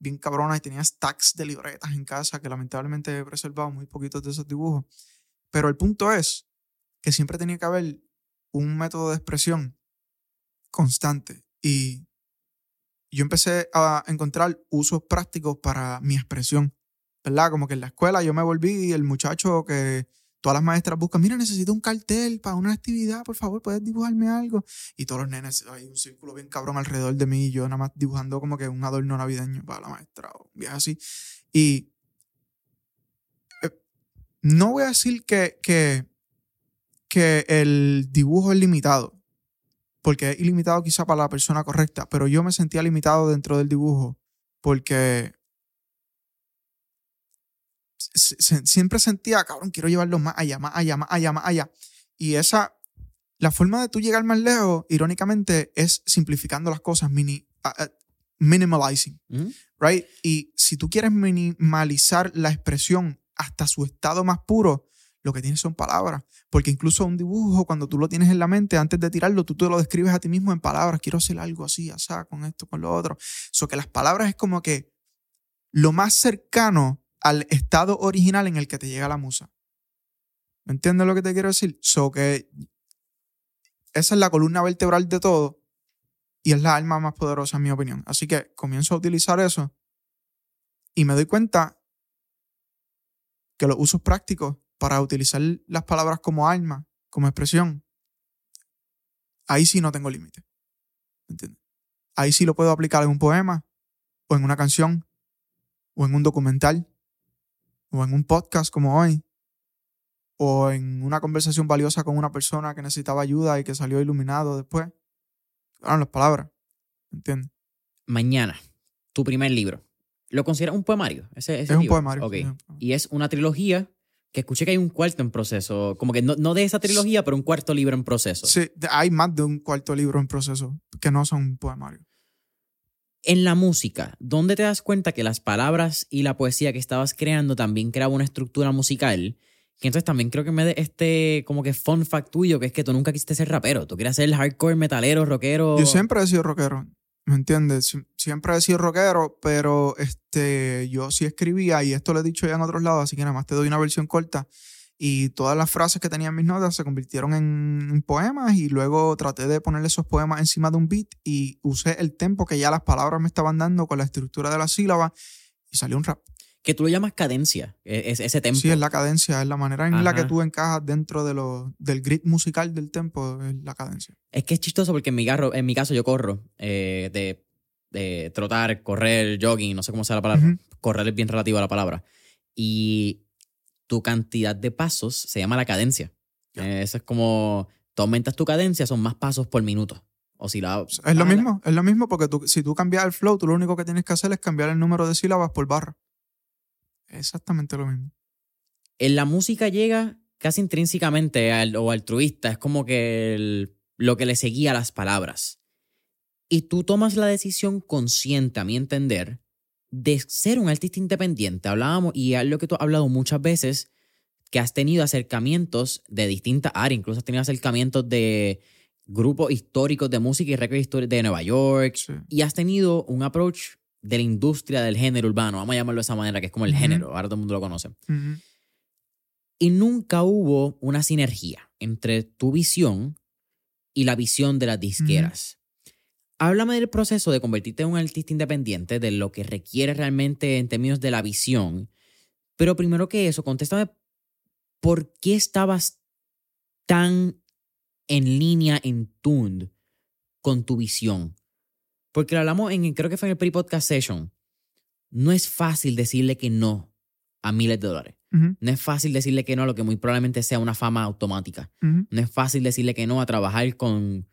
bien cabronas y tenía stacks de libretas en casa que lamentablemente he preservado muy poquitos de esos dibujos. Pero el punto es que siempre tenía que haber un método de expresión constante y yo empecé a encontrar usos prácticos para mi expresión, ¿verdad? Como que en la escuela yo me volví el muchacho que todas las maestras buscan, mira, necesito un cartel para una actividad, por favor, ¿puedes dibujarme algo? Y todos los nenes, hay un círculo bien cabrón alrededor de mí y yo nada más dibujando como que un adorno navideño para la maestra o un así. Y eh, no voy a decir que, que, que el dibujo es limitado, porque es ilimitado quizá para la persona correcta, pero yo me sentía limitado dentro del dibujo porque siempre sentía, cabrón, quiero llevarlo más allá, más allá, más allá, más allá. Y esa, la forma de tú llegar más lejos, irónicamente, es simplificando las cosas, mini, minimalizing, right? Y si tú quieres minimalizar la expresión hasta su estado más puro, lo que tienes son palabras. Porque incluso un dibujo, cuando tú lo tienes en la mente, antes de tirarlo, tú te lo describes a ti mismo en palabras. Quiero hacer algo así, así, con esto, con lo otro. Eso que las palabras es como que lo más cercano al estado original en el que te llega la musa. ¿Me entiendes lo que te quiero decir? So que esa es la columna vertebral de todo y es la alma más poderosa en mi opinión. Así que comienzo a utilizar eso y me doy cuenta que los usos prácticos para utilizar las palabras como alma, como expresión, ahí sí no tengo límite. ¿Entiendes? Ahí sí lo puedo aplicar en un poema, o en una canción, o en un documental, o en un podcast como hoy, o en una conversación valiosa con una persona que necesitaba ayuda y que salió iluminado después. Eran las palabras, ¿entiendes? Mañana, tu primer libro. ¿Lo consideras un poemario? Ese, es, un poemario, Y es una trilogía que escuché que hay un cuarto en proceso. Como que no, no de esa trilogía, pero un cuarto libro en proceso. Sí, hay más de un cuarto libro en proceso que no son poemarios en la música, ¿dónde te das cuenta que las palabras y la poesía que estabas creando también creaba una estructura musical? Que entonces también creo que me de este como que fun fact tuyo, que es que tú nunca quisiste ser rapero, tú querías ser hardcore metalero, rockero. Yo siempre he sido rockero, ¿me entiendes? Siempre he sido rockero, pero este, yo sí escribía, y esto lo he dicho ya en otros lados, así que nada más te doy una versión corta y todas las frases que tenía en mis notas se convirtieron en, poemas y luego traté de ponerle esos poemas encima de un beat y usé el tempo que ya las palabras me estaban dando con la estructura de la sílaba y salió un rap. Que tú lo llamas cadencia, e, es, ese tempo. Sí, es la cadencia, es la manera en la que tú encajas dentro de lo, del grit musical del tempo, es la cadencia. Es que es chistoso porque en mi, en mi caso yo corro eh, de, de, trotar, correr, jogging, no sé cómo sea la palabra. Correr es bien relativo a la palabra. Y tu cantidad de pasos se llama la cadencia. Eh, eso es como, tú aumentas tu cadencia, son más pasos por minuto. O si la, es lo mismo, es lo mismo porque tú, si tú cambias el flow, tú lo único que tienes que hacer es cambiar el número de sílabas por barra. Exactamente lo mismo. En la música llega casi intrínsecamente o altruista, es como que lo que le seguía a las palabras. Y tú tomas la decisión consciente, a mi entender, de ser un artista independiente. Hablábamos, y es lo que tú has hablado muchas veces, que has tenido acercamientos de distintas áreas, incluso has tenido acercamientos de grupos históricos de música y récords de Nueva York, y has tenido un approach de la industria del género urbano, vamos a llamarlo de esa manera, que es como el género, ahora todo el mundo lo conoce. y nunca hubo una sinergia entre tu visión y la visión de las disqueras. Háblame del proceso de convertirte en un artista independiente, de lo que requiere realmente en términos de la visión. Pero primero que eso, contéstame, ¿por qué estabas tan en línea, en tune con tu visión? Porque lo hablamos en, creo que fue en el pre-podcast session. No es fácil decirle que no a miles de dólares. No es fácil decirle que no a lo que muy probablemente sea una fama automática. No es fácil decirle que no a trabajar con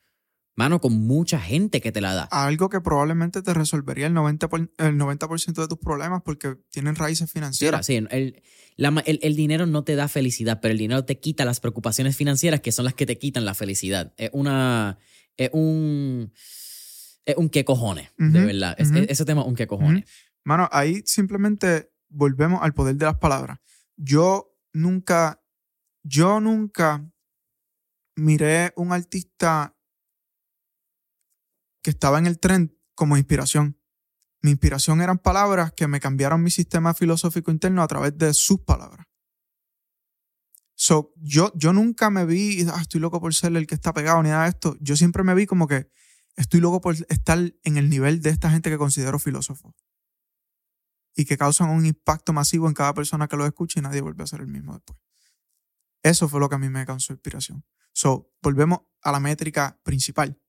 mano, con mucha gente que te la da. Algo que probablemente te resolvería el 90%, el 90 de tus problemas porque tienen raíces financieras. Sí, el, el, dinero no te da felicidad, pero el dinero te quita las preocupaciones financieras que son las que te quitan la felicidad. Es una. Es un. Es un qué cojones, de verdad. ese tema es un qué cojones. Mano, ahí simplemente volvemos al poder de las palabras. Yo nunca. Yo nunca miré un artista que estaba en el tren como inspiración. Mi inspiración eran palabras que me cambiaron mi sistema filosófico interno a través de sus palabras. So, yo, yo nunca me vi, ah, estoy loco por ser el que está pegado ni nada de esto. Yo siempre me vi como que estoy loco por estar en el nivel de esta gente que considero filósofo. Y que causan un impacto masivo en cada persona que lo escuche y nadie vuelve a ser el mismo después. Eso fue lo que a mí me causó inspiración. So, volvemos a la métrica principal.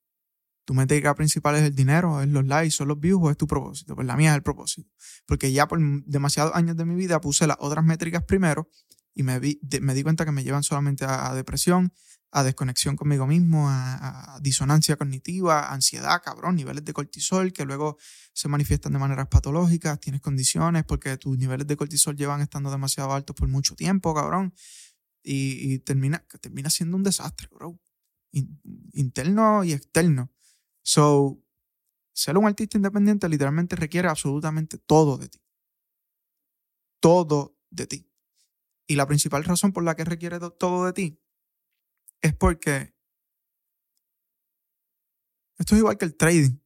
Tu métrica principal es el dinero, es los likes, son los views o es tu propósito. Pues la mía es el propósito. Porque ya por demasiados años de mi vida puse las otras métricas primero y me, me di cuenta que me llevan solamente a, depresión, a desconexión conmigo mismo, a, disonancia cognitiva, ansiedad, cabrón, niveles de cortisol que luego se manifiestan de maneras patológicas, tienes condiciones porque tus niveles de cortisol llevan estando demasiado altos por mucho tiempo, cabrón. Y, termina, termina siendo un desastre, bro. interno y externo. So, ser un artista independiente literalmente requiere absolutamente todo de ti. Todo de ti. Y la principal razón por la que requiere todo de ti es porque esto es igual que el trading.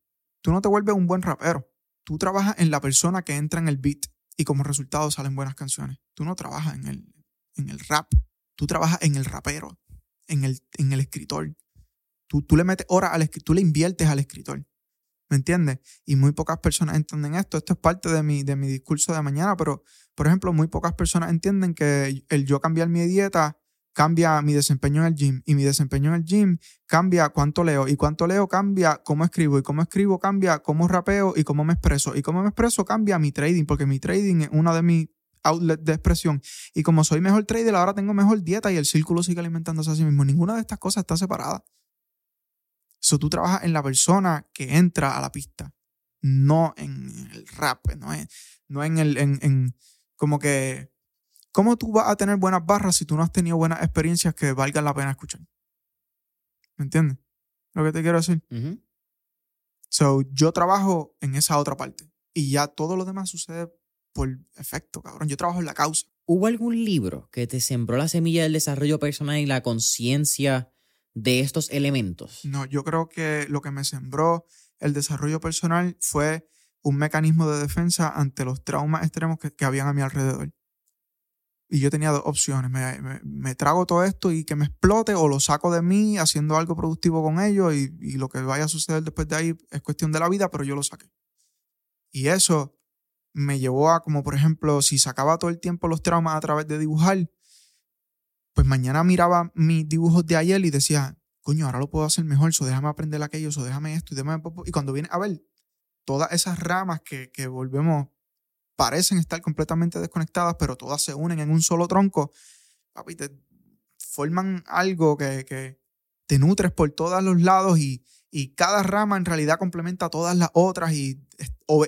Tú no te vuelves un buen rapero. Tú trabajas en la persona que entra en el beat y como resultado salen buenas canciones. Tú no trabajas en el, en el rap. Tú trabajas en el rapero, en el, en el escritor. Tú, tú le metes horas al tú le inviertes al escritor. ¿Me entiendes? Y muy pocas personas entienden esto. Esto es parte de mi, de mi discurso de mañana, pero, por ejemplo, muy pocas personas entienden que el yo cambiar mi dieta cambia mi desempeño en el gym y mi desempeño en el gym cambia cuánto leo y cuánto leo cambia cómo escribo y cómo escribo cambia cómo rapeo y cómo me expreso y cómo me expreso cambia mi trading porque mi trading es uno de mis outlets de expresión y como soy mejor trader ahora tengo mejor dieta y el círculo sigue alimentándose a sí mismo. Ninguna de estas cosas está separada. So, tú trabajas en la persona que entra a la pista, no en el rap, no, es, no en el, en, en, como que, ¿cómo tú vas a tener buenas barras si tú no has tenido buenas experiencias que valgan la pena escuchar? ¿Me entiendes? Lo que te quiero decir. So, yo trabajo en esa otra parte y ya todo lo demás sucede por efecto, cabrón. Yo trabajo en la causa. ¿Hubo algún libro que te sembró la semilla del desarrollo personal y la conciencia de estos elementos? No, yo creo que lo que me sembró el desarrollo personal fue un mecanismo de defensa ante los traumas extremos que, habían a mi alrededor. Y yo tenía dos opciones, me, trago todo esto y que me explote o lo saco de mí haciendo algo productivo con ello y, y lo que vaya a suceder después de ahí es cuestión de la vida, pero yo lo saqué. Y eso me llevó a como por ejemplo, si sacaba todo el tiempo los traumas a través de dibujar, pues mañana miraba mis dibujos de ayer y decía, coño, ahora lo puedo hacer mejor, so déjame aprender aquello, so déjame esto y déjame... Y cuando viene a ver, todas esas ramas que, que volvemos, parecen estar completamente desconectadas, pero todas se unen en un solo tronco, papi, te forman algo que, que te nutres por todos los lados y, y cada rama en realidad complementa a todas las otras y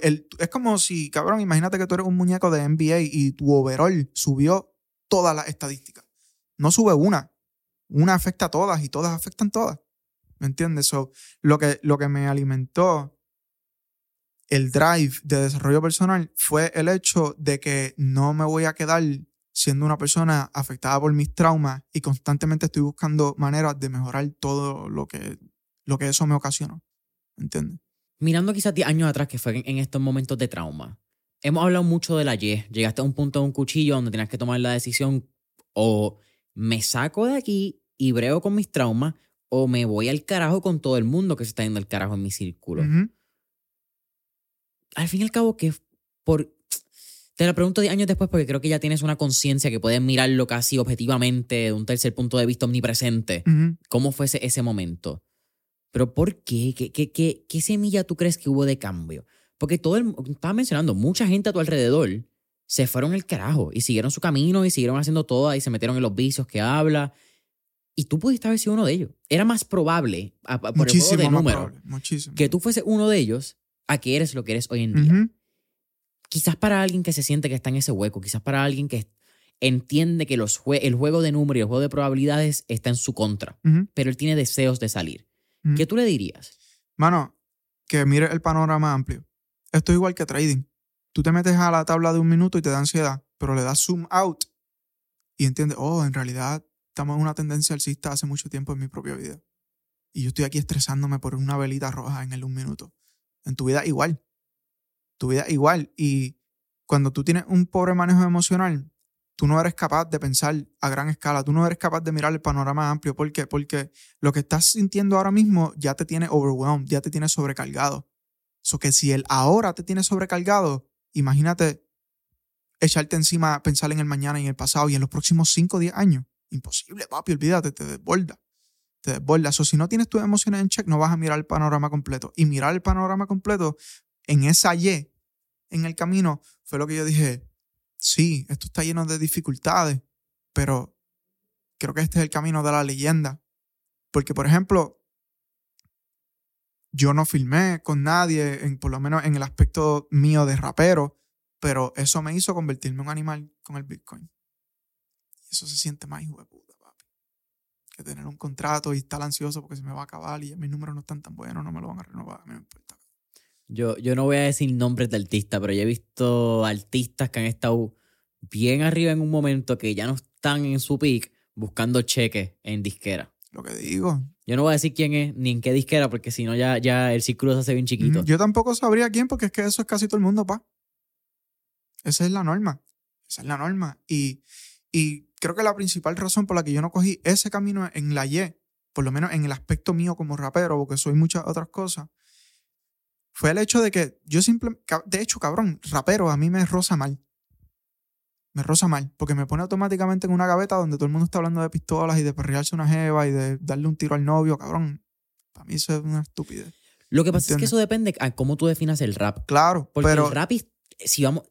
es, es como si, cabrón, imagínate que tú eres un muñeco de NBA y tu overall subió todas las estadísticas no sube una. Una afecta a todas y todas afectan todas. ¿Me entiendes? So, lo, que, lo que me alimentó el drive de desarrollo personal fue el hecho de que no me voy a quedar siendo una persona afectada por mis traumas y constantemente estoy buscando maneras de mejorar todo lo que, lo que eso me ocasionó. ¿Me entiendes? Mirando quizás 10 años atrás, que fue en estos momentos de trauma, hemos hablado mucho de la Y. Llegaste a un punto de un cuchillo donde tenías que tomar la decisión O me saco de aquí y brego con mis traumas, o me voy al carajo con todo el mundo que se está yendo al carajo en mi círculo. Al fin y al cabo, que por. Te la pregunto 10 años después porque creo que ya tienes una conciencia que puedes mirarlo casi objetivamente, de un tercer punto de vista omnipresente. ¿Cómo fue ese, ese momento? Pero ¿por qué? ¿Qué, qué, qué, qué semilla tú crees que hubo de cambio? Porque todo el. Estaba mencionando, mucha gente a tu alrededor se fueron el carajo y siguieron su camino y siguieron haciendo todo y se metieron en los vicios que habla. Y tú pudiste haber sido uno de ellos. Era más probable, a- por el juego Muchísimo de Muchísimo. que tú fuese uno de ellos a que eres lo que eres hoy en día. Quizás para alguien que se siente que está en ese hueco, quizás para alguien que entiende que los jue- el juego de números y el juego de probabilidades está en su contra, pero él tiene deseos de salir. ¿Qué tú le dirías? Mano, que mire el panorama amplio. Esto es igual que trading. Tú te metes a la tabla de un minuto y te da ansiedad, pero le das zoom out y entiendes, oh, en realidad estamos en una tendencia alcista hace mucho tiempo en mi propia vida. Y yo estoy aquí estresándome por una velita roja en el un minuto. En tu vida igual. Tu vida igual. Y cuando tú tienes un pobre manejo emocional, tú no eres capaz de pensar a gran escala, tú no eres capaz de mirar el panorama amplio. ¿Por qué? Porque lo que estás sintiendo ahora mismo ya te tiene overwhelmed, ya te tiene sobrecargado. So que si el ahora te tiene sobrecargado, imagínate echarte encima, pensar en el mañana y en el pasado y en los próximos 5 o 10 años. Imposible, papi, olvídate, te desborda. Te desborda. So, si no tienes tus emociones en check, no vas a mirar el panorama completo. Y mirar el panorama completo en esa Y, en el camino, fue lo que yo dije, sí, esto está lleno de dificultades, pero creo que este es el camino de la leyenda. Porque, por ejemplo, yo no filmé con nadie, en, por lo menos en el aspecto mío de rapero, pero eso me hizo convertirme en un animal con el Bitcoin. Eso se siente más hijo puta, papi. Que tener un contrato y estar ansioso porque se me va a acabar y mis números no están tan buenos, no me lo van a renovar. Yo, yo no voy a decir nombres de artistas, pero yo he visto artistas que han estado bien arriba en un momento que ya no están en su peak buscando cheques en disquera. Lo que digo. Yo no voy a decir quién es ni en qué disquera porque si no ya, ya el círculo se hace bien chiquito. Ujú. Yo tampoco sabría quién porque es que eso es casi todo el mundo, pa. Esa es la norma. Esa es la norma. Y, y creo que la principal razón por la que yo no cogí ese camino en la Y, por lo menos en el aspecto mío como rapero, porque soy muchas otras cosas, fue el hecho de que yo simplemente, de hecho, cabrón, rapero a mí me roza mal. Me roza mal, porque me pone automáticamente en una gaveta donde todo el mundo está hablando de pistolas y de perrearse una jeva y de darle un tiro al novio, cabrón. Para mí eso es una estupidez. Lo que pasa es que eso depende a cómo tú definas el rap. Claro, Porque pero el rap, si vamos,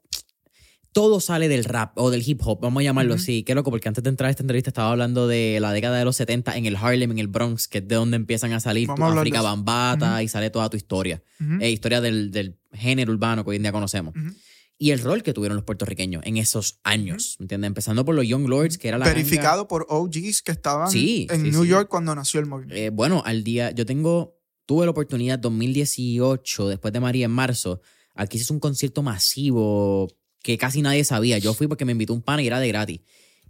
todo sale del rap o del hip hop, vamos a llamarlo así. Qué loco, porque antes de entrar a esta entrevista estaba hablando de la década de los 70 en el Harlem, en el Bronx, que es de donde empiezan a salir tu a África. Bambata Ujú. y sale toda tu historia. Eh, historia del, del género urbano que hoy en día conocemos. Y el rol que tuvieron los puertorriqueños en esos años, ¿me ¿entiendes? Empezando por los Young Lords, que era la ganga- verificado por OGs que estaban Sí, en sí, New sí. York cuando nació el movimiento. Eh, bueno, al día, yo tengo, tuve la oportunidad 2018, después de María en marzo, aquí se hizo un concierto masivo que casi nadie sabía. Yo fui porque me invitó un pana y era de gratis.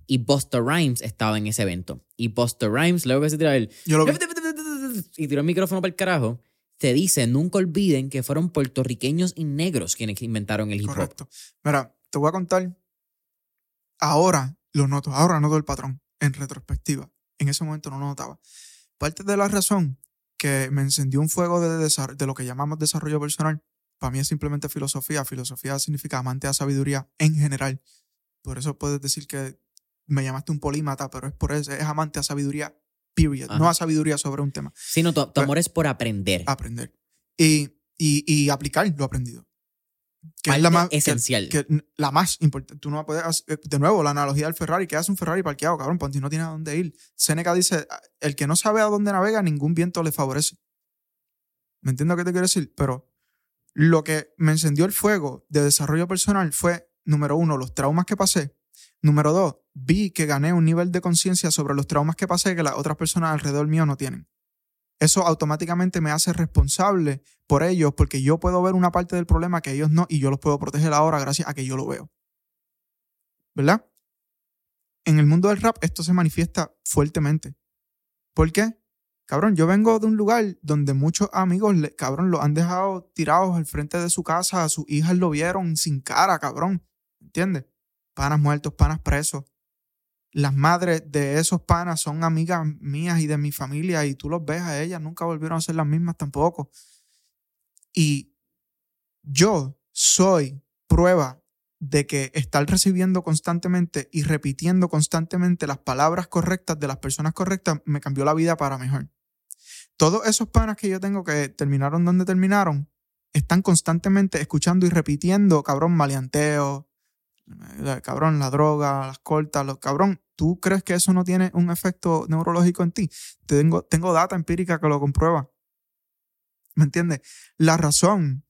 Y Busta Rhymes estaba en ese evento. Y Busta Rhymes, luego que se tira él, Yo lo vi. y tiró el micrófono para el carajo, te dice, nunca olviden que fueron puertorriqueños y negros quienes inventaron el hip hop. Correcto. Mira, te voy a contar. Ahora lo noto, ahora noto el patrón en retrospectiva. En ese momento no lo notaba. Parte de la razón que me encendió un fuego de, de lo que llamamos desarrollo personal, para mí es simplemente filosofía. Filosofía significa amante a sabiduría en general. Por eso puedes decir que me llamaste un polímata, pero es por eso, es amante a sabiduría, period. No a sabiduría sobre un tema. Sí, no, tu, tu Pues- amor es por aprender. aprender y, y, y aplicar lo aprendido. Que es la más, que- esencial. que la más importante. Tú no puedes hacer- de nuevo, la analogía del Ferrari. ¿Qué hace un Ferrari parqueado, cabrón? Ponte no tiene a dónde ir. Seneca dice: el que no sabe a dónde navega, ningún viento le favorece. ¿Me entiendes lo que te quiero decir? Pero lo que me encendió el fuego de desarrollo personal fue, número uno, los traumas que pasé. Número dos, vi que gané un nivel de conciencia sobre los traumas que pasé que las otras personas alrededor mío no tienen. Eso automáticamente me hace responsable por ellos porque yo puedo ver una parte del problema que ellos no y yo los puedo proteger ahora gracias a que yo lo veo. ¿Verdad? En el mundo del rap esto se manifiesta fuertemente. ¿Por qué? Cabrón, yo vengo de un lugar donde muchos amigos, cabrón, los han dejado tirados al frente de su casa, a sus hijas lo vieron sin cara, cabrón. ¿Entiendes? Panas muertos, panas presos. las madres de esos panas son amigas mías y de mi familia y tú los ves a ellas, nunca volvieron a ser las mismas tampoco. Y yo soy prueba de que estar recibiendo constantemente y repitiendo constantemente las palabras correctas de las personas correctas me cambió la vida para mejor. Todos esos panas que yo tengo que terminaron donde terminaron, están constantemente escuchando y repitiendo, cabrón, maleanteo, cabrón, la droga, las cortas, los cabrón. ¿Tú crees que eso no tiene un efecto neurológico en ti? Tengo, tengo data empírica que lo comprueba. ¿Me entiendes? La razón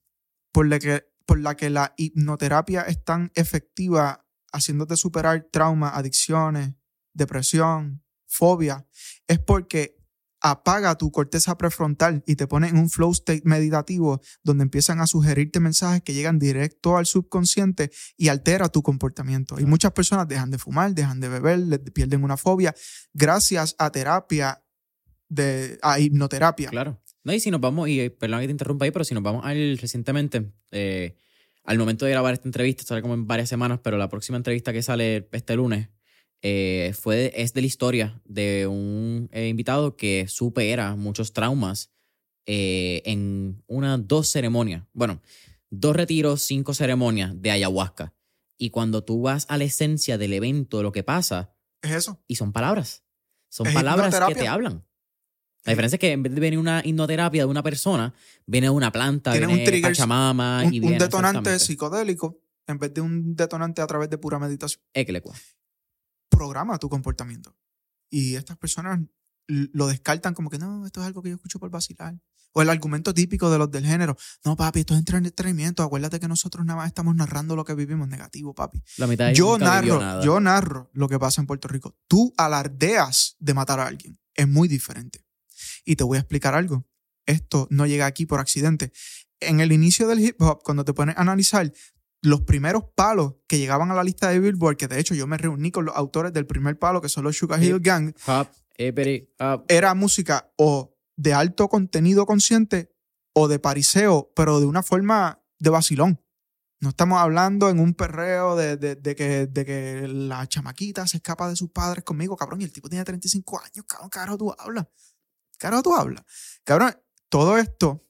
por la que por la que la hipnoterapia es tan efectiva haciéndote superar traumas, adicciones, depresión, fobia, es porque apaga tu corteza prefrontal y te pone en un flow state meditativo donde empiezan a sugerirte mensajes que llegan directo al subconsciente y altera tu comportamiento. Y muchas personas dejan de fumar, dejan de beber, pierden una fobia gracias a terapia, de, a hipnoterapia. Claro. No, y si nos vamos, y perdón que te interrumpa ahí, pero si nos vamos al recientemente, eh, al momento de grabar esta entrevista, sale como en varias semanas, pero la próxima entrevista que sale este lunes eh, fue, es de la historia de un eh, invitado que supera muchos traumas en una, dos ceremonias. Bueno, dos retiros, cinco ceremonias de ayahuasca. Y cuando tú vas a la esencia del evento, lo que pasa. Es eso. Y son palabras. Son palabras que te hablan. La diferencia es que en vez de venir una hipnoterapia de una persona, viene una planta, viene un trigger, Pachamama un, y un detonante psicodélico en vez de un detonante a través de pura meditación. Equelecua. Programa tu comportamiento. Y estas personas lo descartan como que no, esto es algo que yo escucho por vacilar. O el argumento típico de los del género, no, papi, esto es entrenamiento, acuérdate que nosotros nada más estamos narrando lo que vivimos negativo, papi. La mitad yo narro, yo narro lo que pasa en Puerto Rico. Tú alardeas de matar a alguien. Es muy diferente. Y te voy a explicar algo. Esto no llega aquí por accidente. En el inicio del hip hop, cuando te pones a analizar, los primeros palos que llegaban a la lista de Billboard, que de hecho yo me reuní con los autores del primer palo, que son los Sugar Hill Gang, era música o de alto contenido consciente o de pariseo, pero de una forma de vacilón. No estamos hablando en un perreo de, de, que, de que la chamaquita se escapa de sus padres conmigo, cabrón, y el tipo tiene 35 años, cabrón, carajo tú hablas. Carajo, tú hablas. Cabrón, todo esto,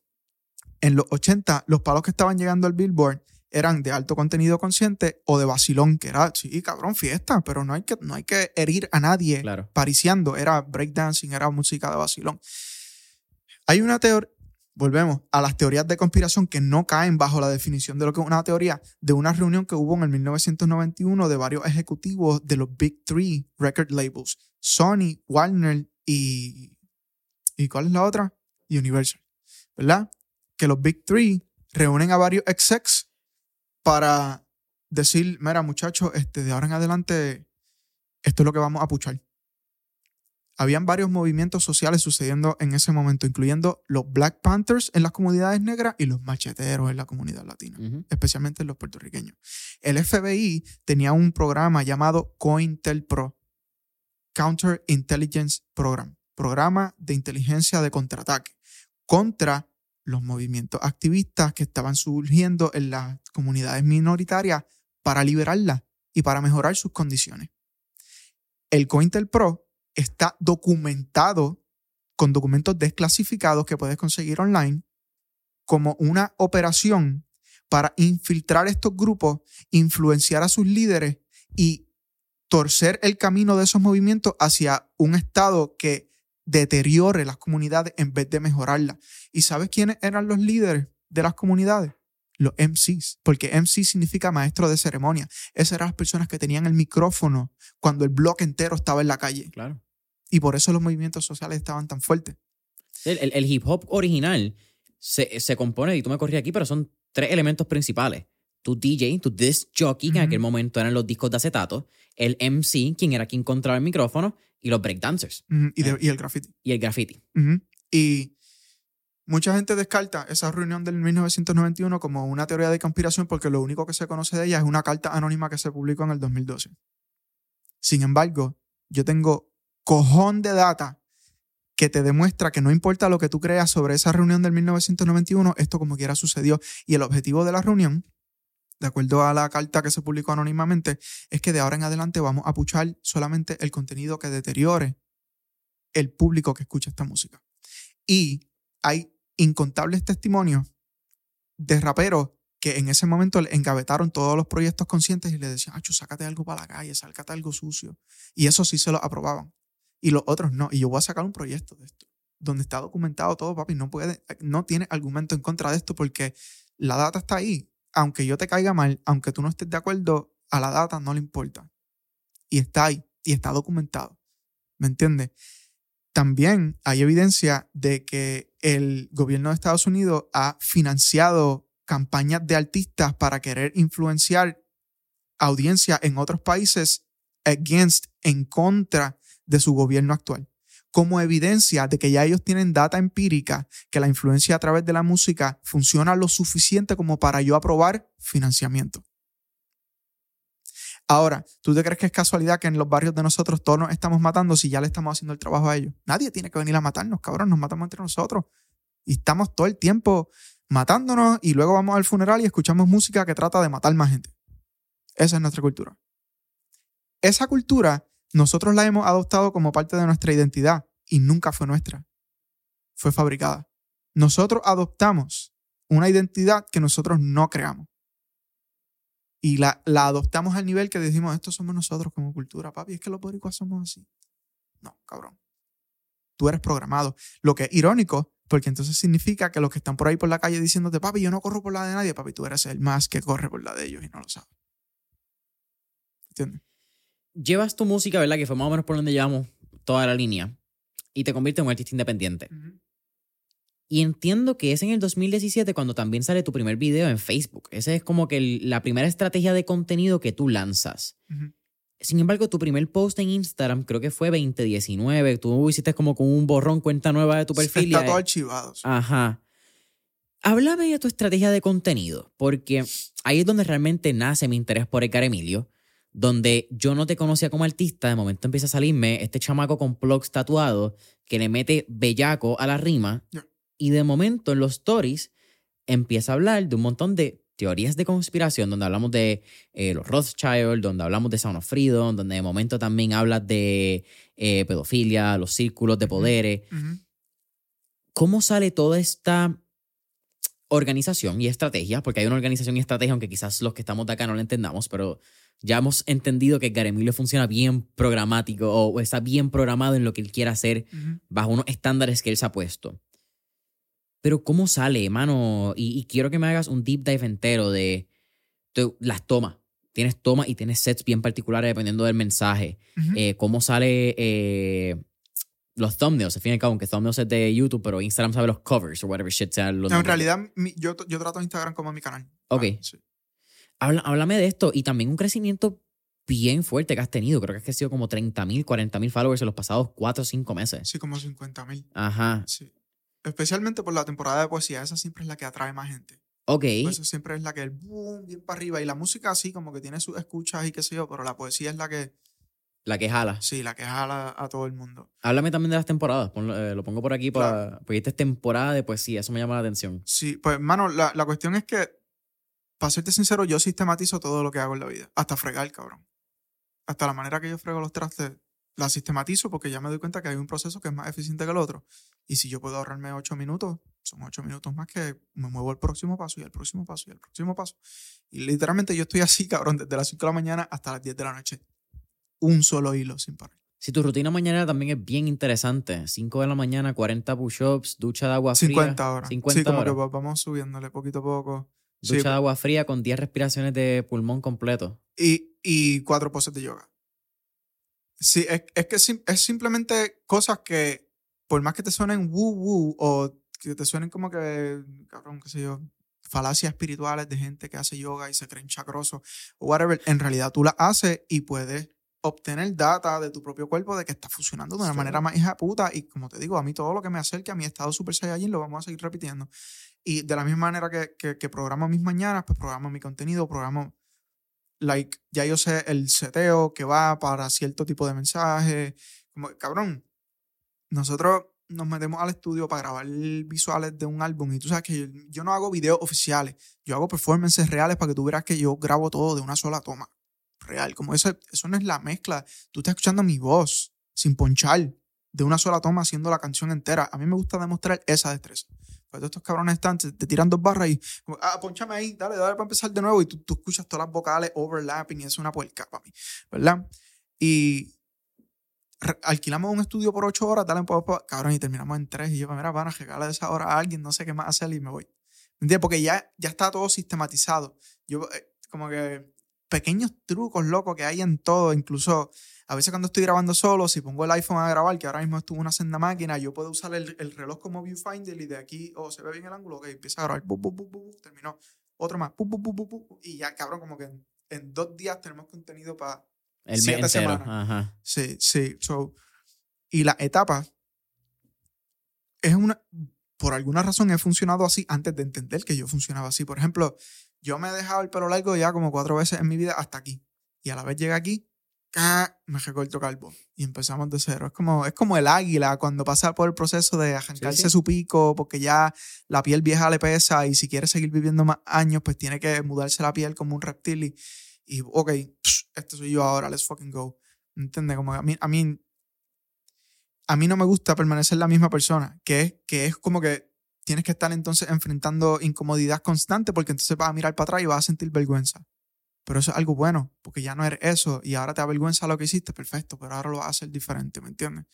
en los 80, los palos que estaban llegando al Billboard eran de alto contenido consciente o de vacilón, que era, sí, cabrón, fiesta, pero no hay que, no hay que herir a nadie claro. pariciando. Era breakdancing, era música de vacilón. Hay una teoría, volvemos a las teorías de conspiración que no caen bajo la definición de lo que es una teoría, de una reunión que hubo en el 1991 de varios ejecutivos de los Big Three record labels, Sony, Warner y ¿Y cuál es la otra? Universal. ¿Verdad? Que los Big Three reúnen a varios execs para decir, mira muchachos, este, de ahora en adelante esto es lo que vamos a puchar. Habían varios movimientos sociales sucediendo en ese momento, incluyendo los Black Panthers en las comunidades negras y los macheteros en la comunidad latina, especialmente los puertorriqueños. El FBI tenía un programa llamado COINTELPRO, Counter Intelligence Program programa de inteligencia de contraataque contra los movimientos activistas que estaban surgiendo en las comunidades minoritarias para liberarlas y para mejorar sus condiciones. El COINTELPRO está documentado con documentos desclasificados que puedes conseguir online como una operación para infiltrar estos grupos, influenciar a sus líderes y torcer el camino de esos movimientos hacia un estado que deteriore las comunidades en vez de mejorarlas. ¿Y sabes quiénes eran los líderes de las comunidades? Los MCs, porque MC significa maestro de ceremonia. Esas eran las personas que tenían el micrófono cuando el bloque entero estaba en la calle. Claro. Y por eso los movimientos sociales estaban tan fuertes. El, hip hop original se, compone, y tú me corrí aquí, pero son tres elementos principales tu DJ, tu disc jockey, que en aquel momento eran los discos de acetato, el MC, quien era quien controlaba el micrófono, y los breakdancers. y, y, el graffiti. Y el graffiti. Y mucha gente descarta esa reunión del 1991 como una teoría de conspiración porque lo único que se conoce de ella es una carta anónima que se publicó en el 2012. Sin embargo, yo tengo cojón de data que te demuestra que no importa lo que tú creas sobre esa reunión del 1991, esto como quiera sucedió. Y el objetivo de la reunión de acuerdo a la carta que se publicó anónimamente, es que de ahora en adelante vamos a puchar solamente el contenido que deteriore el público que escucha esta música. Y hay incontables testimonios de raperos que en ese momento le engavetaron todos los proyectos conscientes y le decían, Acho, sácate algo para la calle, sácate algo sucio. Y eso sí se lo aprobaban. Y los otros no. Y yo voy a sacar un proyecto de esto, donde está documentado todo, papi. No, puede, no tiene argumento en contra de esto porque la data está ahí. Aunque yo te caiga mal, aunque tú no estés de acuerdo, a la data no le importa. Y está ahí, y está documentado. ¿Me entiendes? También hay evidencia de que el gobierno de Estados Unidos ha financiado campañas de artistas para querer influenciar audiencia en otros países against, en contra de su gobierno actual. Como evidencia de que ya ellos tienen data empírica, que la influencia a través de la música funciona lo suficiente como para yo aprobar financiamiento. Ahora, ¿tú te crees que es casualidad que en los barrios de nosotros todos nos estamos matando si ya le estamos haciendo el trabajo a ellos? Nadie tiene que venir a matarnos, cabrón, nos matamos entre nosotros. Y estamos todo el tiempo matándonos y luego vamos al funeral y escuchamos música que trata de matar más gente. Esa es nuestra cultura. Esa cultura nosotros la hemos adoptado como parte de nuestra identidad y nunca fue nuestra. Fue fabricada. Nosotros adoptamos una identidad que nosotros no creamos. Y la, la adoptamos al nivel que decimos, esto somos nosotros como cultura, papi, es que los boricuas somos así. No, cabrón. Tú eres programado. Lo que es irónico porque entonces significa que los que están por ahí por la calle diciéndote, papi, yo no corro por la de nadie, papi, tú eres el más que corre por la de ellos y no lo sabes. ¿Entiendes? Llevas tu música, ¿verdad? Que fue más o menos por donde llevamos toda la línea. Y te conviertes en un artista independiente. Y entiendo que es en el 2017 cuando también sale tu primer video en Facebook. Esa es como que la primera estrategia de contenido que tú lanzas. Sin embargo, tu primer post en Instagram creo que fue 2019. Tú hiciste como con un borrón cuenta nueva de tu perfil. Está todo archivado. Ajá. Háblame de tu estrategia de contenido, porque ahí es donde realmente nace mi interés por Edgar Emilio, donde yo no te conocía como artista, de momento empieza a salirme este chamaco con plugs tatuado que le mete bellaco a la rima, y de momento en los stories empieza a hablar de un montón de teorías de conspiración, donde hablamos de eh, los Rothschild, donde hablamos de Sound of Freedom, donde de momento también hablas de eh, pedofilia, los círculos de poderes. ¿Cómo sale toda esta organización y estrategia? Porque hay una organización y estrategia, aunque quizás los que estamos de acá no la entendamos, pero ya hemos entendido que Garemilio funciona bien programático o está bien programado en lo que él quiera hacer bajo unos estándares que él se ha puesto. Pero ¿cómo sale, mano? Y, quiero que me hagas un deep dive entero de, las tomas. Tienes tomas y tienes sets bien particulares dependiendo del mensaje. Eh, ¿Cómo sale eh, los thumbnails? Al fin y al cabo, aunque thumbnails es de YouTube, pero Instagram sabe los covers o whatever shit sea. en realidad, yo, yo trato Instagram como mi canal. Ok. Ah, háblame de esto y también un crecimiento bien fuerte que has tenido. Creo que has crecido como 30 mil, 40 mil followers en los pasados 4 o 5 meses. Sí, como 50 mil. Ajá. Sí especialmente por la temporada de poesía, esa siempre es la que atrae más gente. Ok. Eso siempre es la que el boom, bien para arriba. Y la música así, como que tiene sus escuchas y qué sé yo, pero la poesía es la que. La que jala. Sí, la que jala a todo el mundo. Háblame también de las temporadas. Eh, lo pongo por aquí para. Porque esta es temporada de poesía, eso me llama la atención. Sí, pues, mano, la, la cuestión es que, para serte sincero, yo sistematizo todo lo que hago en la vida. Hasta fregar, cabrón. Hasta la manera que yo frego los trastes, la sistematizo porque ya me doy cuenta que hay un proceso que es más eficiente que el otro. Y si yo puedo ahorrarme ocho minutos, son ocho minutos más que me muevo al próximo paso y al próximo paso y al próximo paso. Y literalmente yo estoy así, cabrón, desde las 5 de la mañana hasta las 10 de la noche. Un solo hilo sin parar. Si tu rutina mañana también es bien interesante. 5 de la mañana, 40 push-ups, ducha de agua fría. 50 horas. 50 sí, como que vamos subiéndole poquito a poco. Ducha de agua fría con 10 respiraciones de pulmón completo. Y, y cuatro poses de yoga. Sí, es, es que es simplemente cosas que, por más que te suenen woo woo o que te suenen como que, cabrón, qué sé yo, falacias espirituales de gente que hace yoga y se creen chacrosos o whatever, en realidad tú las haces y puedes obtener data de tu propio cuerpo de que está funcionando de una manera más hija puta y como te digo, a mí todo lo que me acerque a mi estado super saiyajin lo vamos a seguir repitiendo. Y de la misma manera que, que, programo mis mañanas, pues programo mi contenido, programo like, ya yo sé el seteo que va para cierto tipo de mensaje. Como, cabrón, nosotros nos metemos al estudio para grabar visuales de un álbum y tú sabes que yo, yo no hago videos oficiales, yo hago performances reales para que tú veas que yo grabo todo de una sola toma. Real, como eso, eso no es la mezcla. Tú estás escuchando mi voz sin ponchar de una sola toma haciendo la canción entera. A mí me gusta demostrar esa destreza. Pues estos cabrones están, te, tiran dos barras y, ah, ponchame ahí, dale, dale para empezar de nuevo. Y tú, tú escuchas todas las vocales overlapping y es una puerca para mí, ¿verdad? Y alquilamos un estudio por ocho horas, dale, pues, cabrón, y terminamos en tres. Y yo, mira, van a regalar esa hora a alguien, no sé qué más hacer y me voy. ¿Entiendes? Porque ya, ya está todo sistematizado. Yo, eh, como que pequeños trucos locos que hay en todo, incluso a veces cuando estoy grabando solo, si pongo el iPhone a grabar, que ahora mismo estuvo una senda máquina, yo puedo usar el, el, reloj como viewfinder y de aquí, oh, se ve bien el ángulo, ok, empieza a grabar, bu, bu, bu, terminó, otro más, y ya, cabrón, como que en, dos días tenemos contenido para el siete semanas. Ajá. Sí, sí, so, y la etapa es una, por alguna razón he funcionado así antes de entender que yo funcionaba así. Por ejemplo, yo me he dejado el pelo largo ya como cuatro veces en mi vida hasta aquí. Y a la vez llega aquí me recorto calvo y empezamos de cero. Es como, es como el águila cuando pasa por el proceso de arrancarse su pico porque ya la piel vieja le pesa y si quiere seguir viviendo más años, pues tiene que mudarse la piel como un reptil y, y ok, este soy yo ahora, let's fucking go. ¿Entiendes? Como a mí, a mí, a mí no me gusta permanecer la misma persona, que es, que es como que tienes que estar entonces enfrentando incomodidad constante porque entonces vas a mirar para atrás y vas a sentir vergüenza. Pero eso es algo bueno, porque ya no eres eso y ahora te avergüenza lo que hiciste, perfecto, pero ahora lo vas a hacer diferente, ¿me entiendes?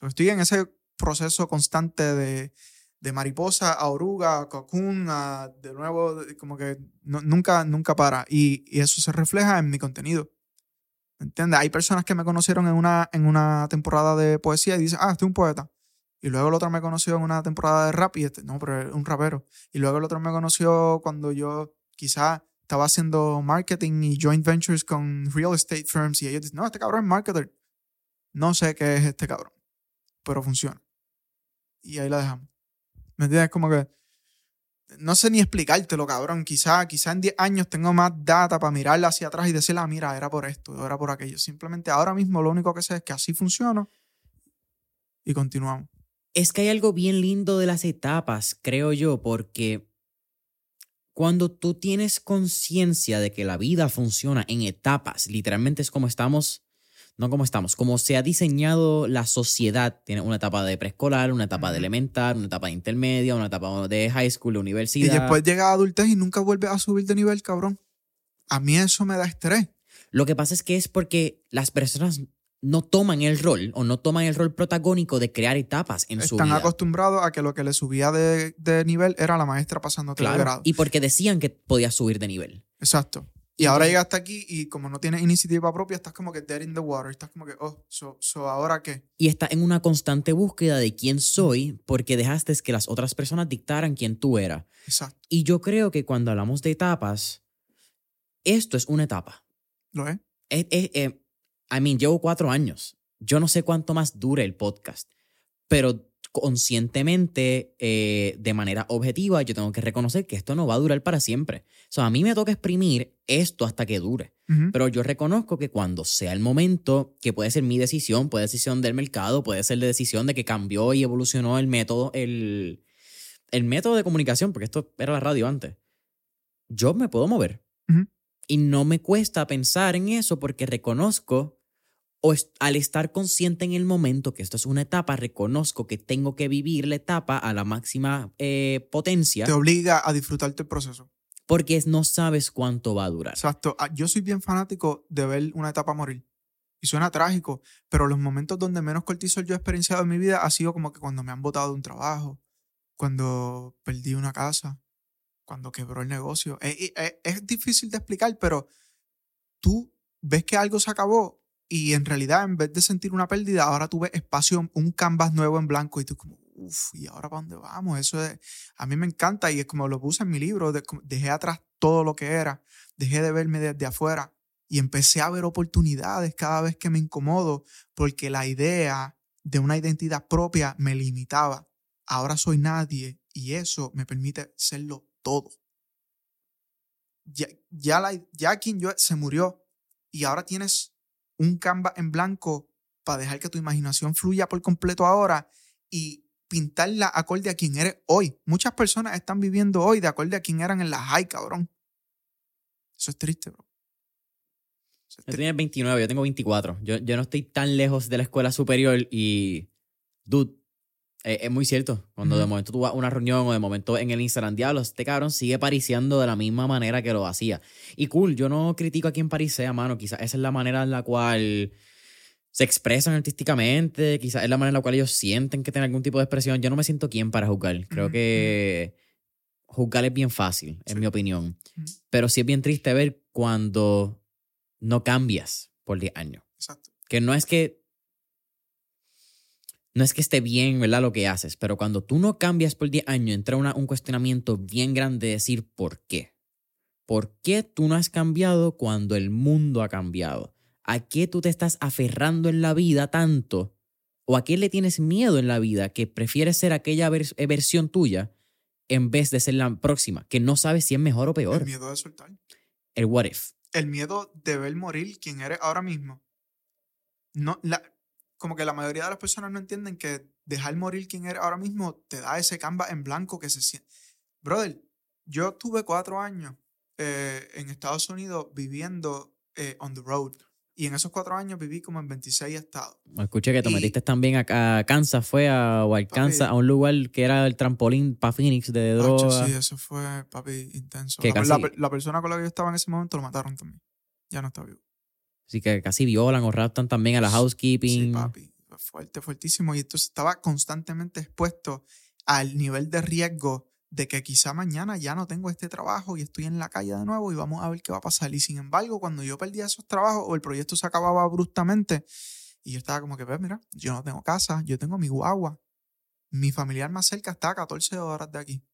estoy en ese proceso constante de, de mariposa a oruga, a cocoon, de nuevo, como que nunca, nunca para. Y, y, eso se refleja en mi contenido. ¿Me entiendes? Hay personas que me conocieron en una, en una temporada de poesía y dicen, ah, estoy un poeta. Y luego el otro me conoció en una temporada de rap y este, no, pero es un rapero. Y luego el otro me conoció cuando yo quizás estaba haciendo marketing y joint ventures con real estate firms y ellos dicen, no, este cabrón es marketer. No sé qué es este cabrón, pero funciona. Y ahí la dejamos. ¿Me entiendes? Como que no sé ni explicártelo, cabrón. Quizá, quizá en 10 años tengo más data para mirarla hacia atrás y decirle, ah, mira, era por esto, era por aquello. Simplemente ahora mismo lo único que sé es que así funciona y continuamos. Es que hay algo bien lindo de las etapas, creo yo, porque cuando tú tienes conciencia de que la vida funciona en etapas, literalmente es como estamos, no como estamos, como se ha diseñado la sociedad, tiene una etapa de preescolar, una etapa de elemental, una etapa de intermedia, una etapa de high school, de universidad. Y después llega a adultez y nunca vuelve a subir de nivel, cabrón. A mí eso me da estrés. Lo que pasa es que es porque las personas no toman el rol o no toman el rol protagónico de crear etapas en su vida. Están acostumbrados a que lo que le subía de, nivel era la maestra pasando claro, grado. Y porque decían que podías subir de nivel. Exacto. Y, ahora llegas hasta aquí y como no tienes iniciativa propia, estás como que dead in the water. Estás como que, oh, so, so ahora qué. Y estás en una constante búsqueda de quién soy porque dejaste que las otras personas dictaran quién tú eras. Exacto. Y yo creo que cuando hablamos de etapas, esto es una etapa. ¿Lo es? es, es eh, I mean, llevo cuatro años. Yo no sé cuánto más dure el podcast, pero conscientemente, eh, de manera objetiva, yo tengo que reconocer que esto no va a durar para siempre. O sea, a mí me toca exprimir esto hasta que dure. Pero yo reconozco que cuando sea el momento, que puede ser mi decisión, puede ser decisión del mercado, puede ser la decisión de que cambió y evolucionó el método, el, el método de comunicación, porque esto era la radio antes. Yo me puedo mover. Y no me cuesta pensar en eso porque reconozco o al estar consciente en el momento que esto es una etapa, reconozco que tengo que vivir la etapa a la máxima eh, potencia. Te obliga a disfrutarte el proceso. Porque no sabes cuánto va a durar. Exacto. Ah, yo soy bien fanático de ver una etapa morir. Y suena trágico, pero los momentos donde menos cortisol yo he experienciado en mi vida ha sido como que cuando me han botado de un trabajo, cuando perdí una casa, cuando quebró el negocio. es, es difícil de explicar, pero tú ves que algo se acabó y en realidad, en vez de sentir una pérdida, ahora tuve espacio, un canvas nuevo en blanco y tú como, uff, ¿y ahora para dónde vamos? Eso es, a mí me encanta y es como lo puse en mi libro, dejé atrás todo lo que era, dejé de verme desde afuera y empecé a ver oportunidades cada vez que me incomodo porque la idea de una identidad propia me limitaba. Ahora soy nadie y eso me permite serlo todo. Ya, ya, la, ya quien yo se murió y ahora tienes un canvas en blanco para dejar que tu imaginación fluya por completo ahora y pintarla acorde a quien eres hoy. Muchas personas están viviendo hoy de acorde a quien eran en la high, cabrón. Eso es triste, bro. Es tri- tienes 29, yo tengo 24. Yo, yo no estoy tan lejos de la escuela superior y. Dude, eh, es muy cierto. Cuando de momento tú vas a una reunión o de momento en el Instagram, diablo, este cabrón sigue pariciando de la misma manera que lo hacía. Y cool, yo no critico a quien parisea, mano. Quizás esa es la manera en la cual se expresan artísticamente, quizás es la manera en la cual ellos sienten que tienen algún tipo de expresión. Yo no me siento quien para juzgar. Creo que juzgar es bien fácil, en Sí. mi opinión. Pero sí es bien triste ver cuando no cambias por 10 años. Exacto. Que no es que. No es que esté bien, ¿verdad? Lo que haces, pero cuando tú no cambias por 10 años, entra una- un cuestionamiento bien grande de decir por qué. ¿Por qué tú no has cambiado cuando el mundo ha cambiado? ¿A qué tú te estás aferrando en la vida tanto? ¿O a qué le tienes miedo en la vida que prefieres ser aquella vers- eh, versión tuya en vez de ser la próxima, que no sabes si es mejor o peor? El miedo de soltar. El what if. El miedo de ver morir quien eres ahora mismo. No, la, como que la mayoría de las personas no entienden que dejar morir quien eres ahora mismo te da ese canvas en blanco que se siente. Brother, yo tuve cuatro años eh, en Estados Unidos viviendo eh, on the road. Y en esos cuatro años viví como en 26 estados. Escuché que te Y- metiste también a, a Kansas, fue a, o a Kansas, a un lugar que era el trampolín para Phoenix de droga. sí, eso fue, papi, intenso. La, la la persona con la que yo estaba en ese momento lo mataron también. Ya no está vivo. Así que casi violan o raptan también a la housekeeping. Sí, papi. Fue Fuerte, fuertísimo. Y entonces estaba constantemente expuesto al nivel de riesgo de que quizá mañana ya no tengo este trabajo y estoy en la calle de nuevo y vamos a ver qué va a pasar. Y sin embargo, cuando yo perdía esos trabajos o el proyecto se acababa abruptamente y yo estaba como que, ves, mira, yo no tengo casa, yo tengo mi guagua. Mi familiar más cerca está a 14 horas de aquí.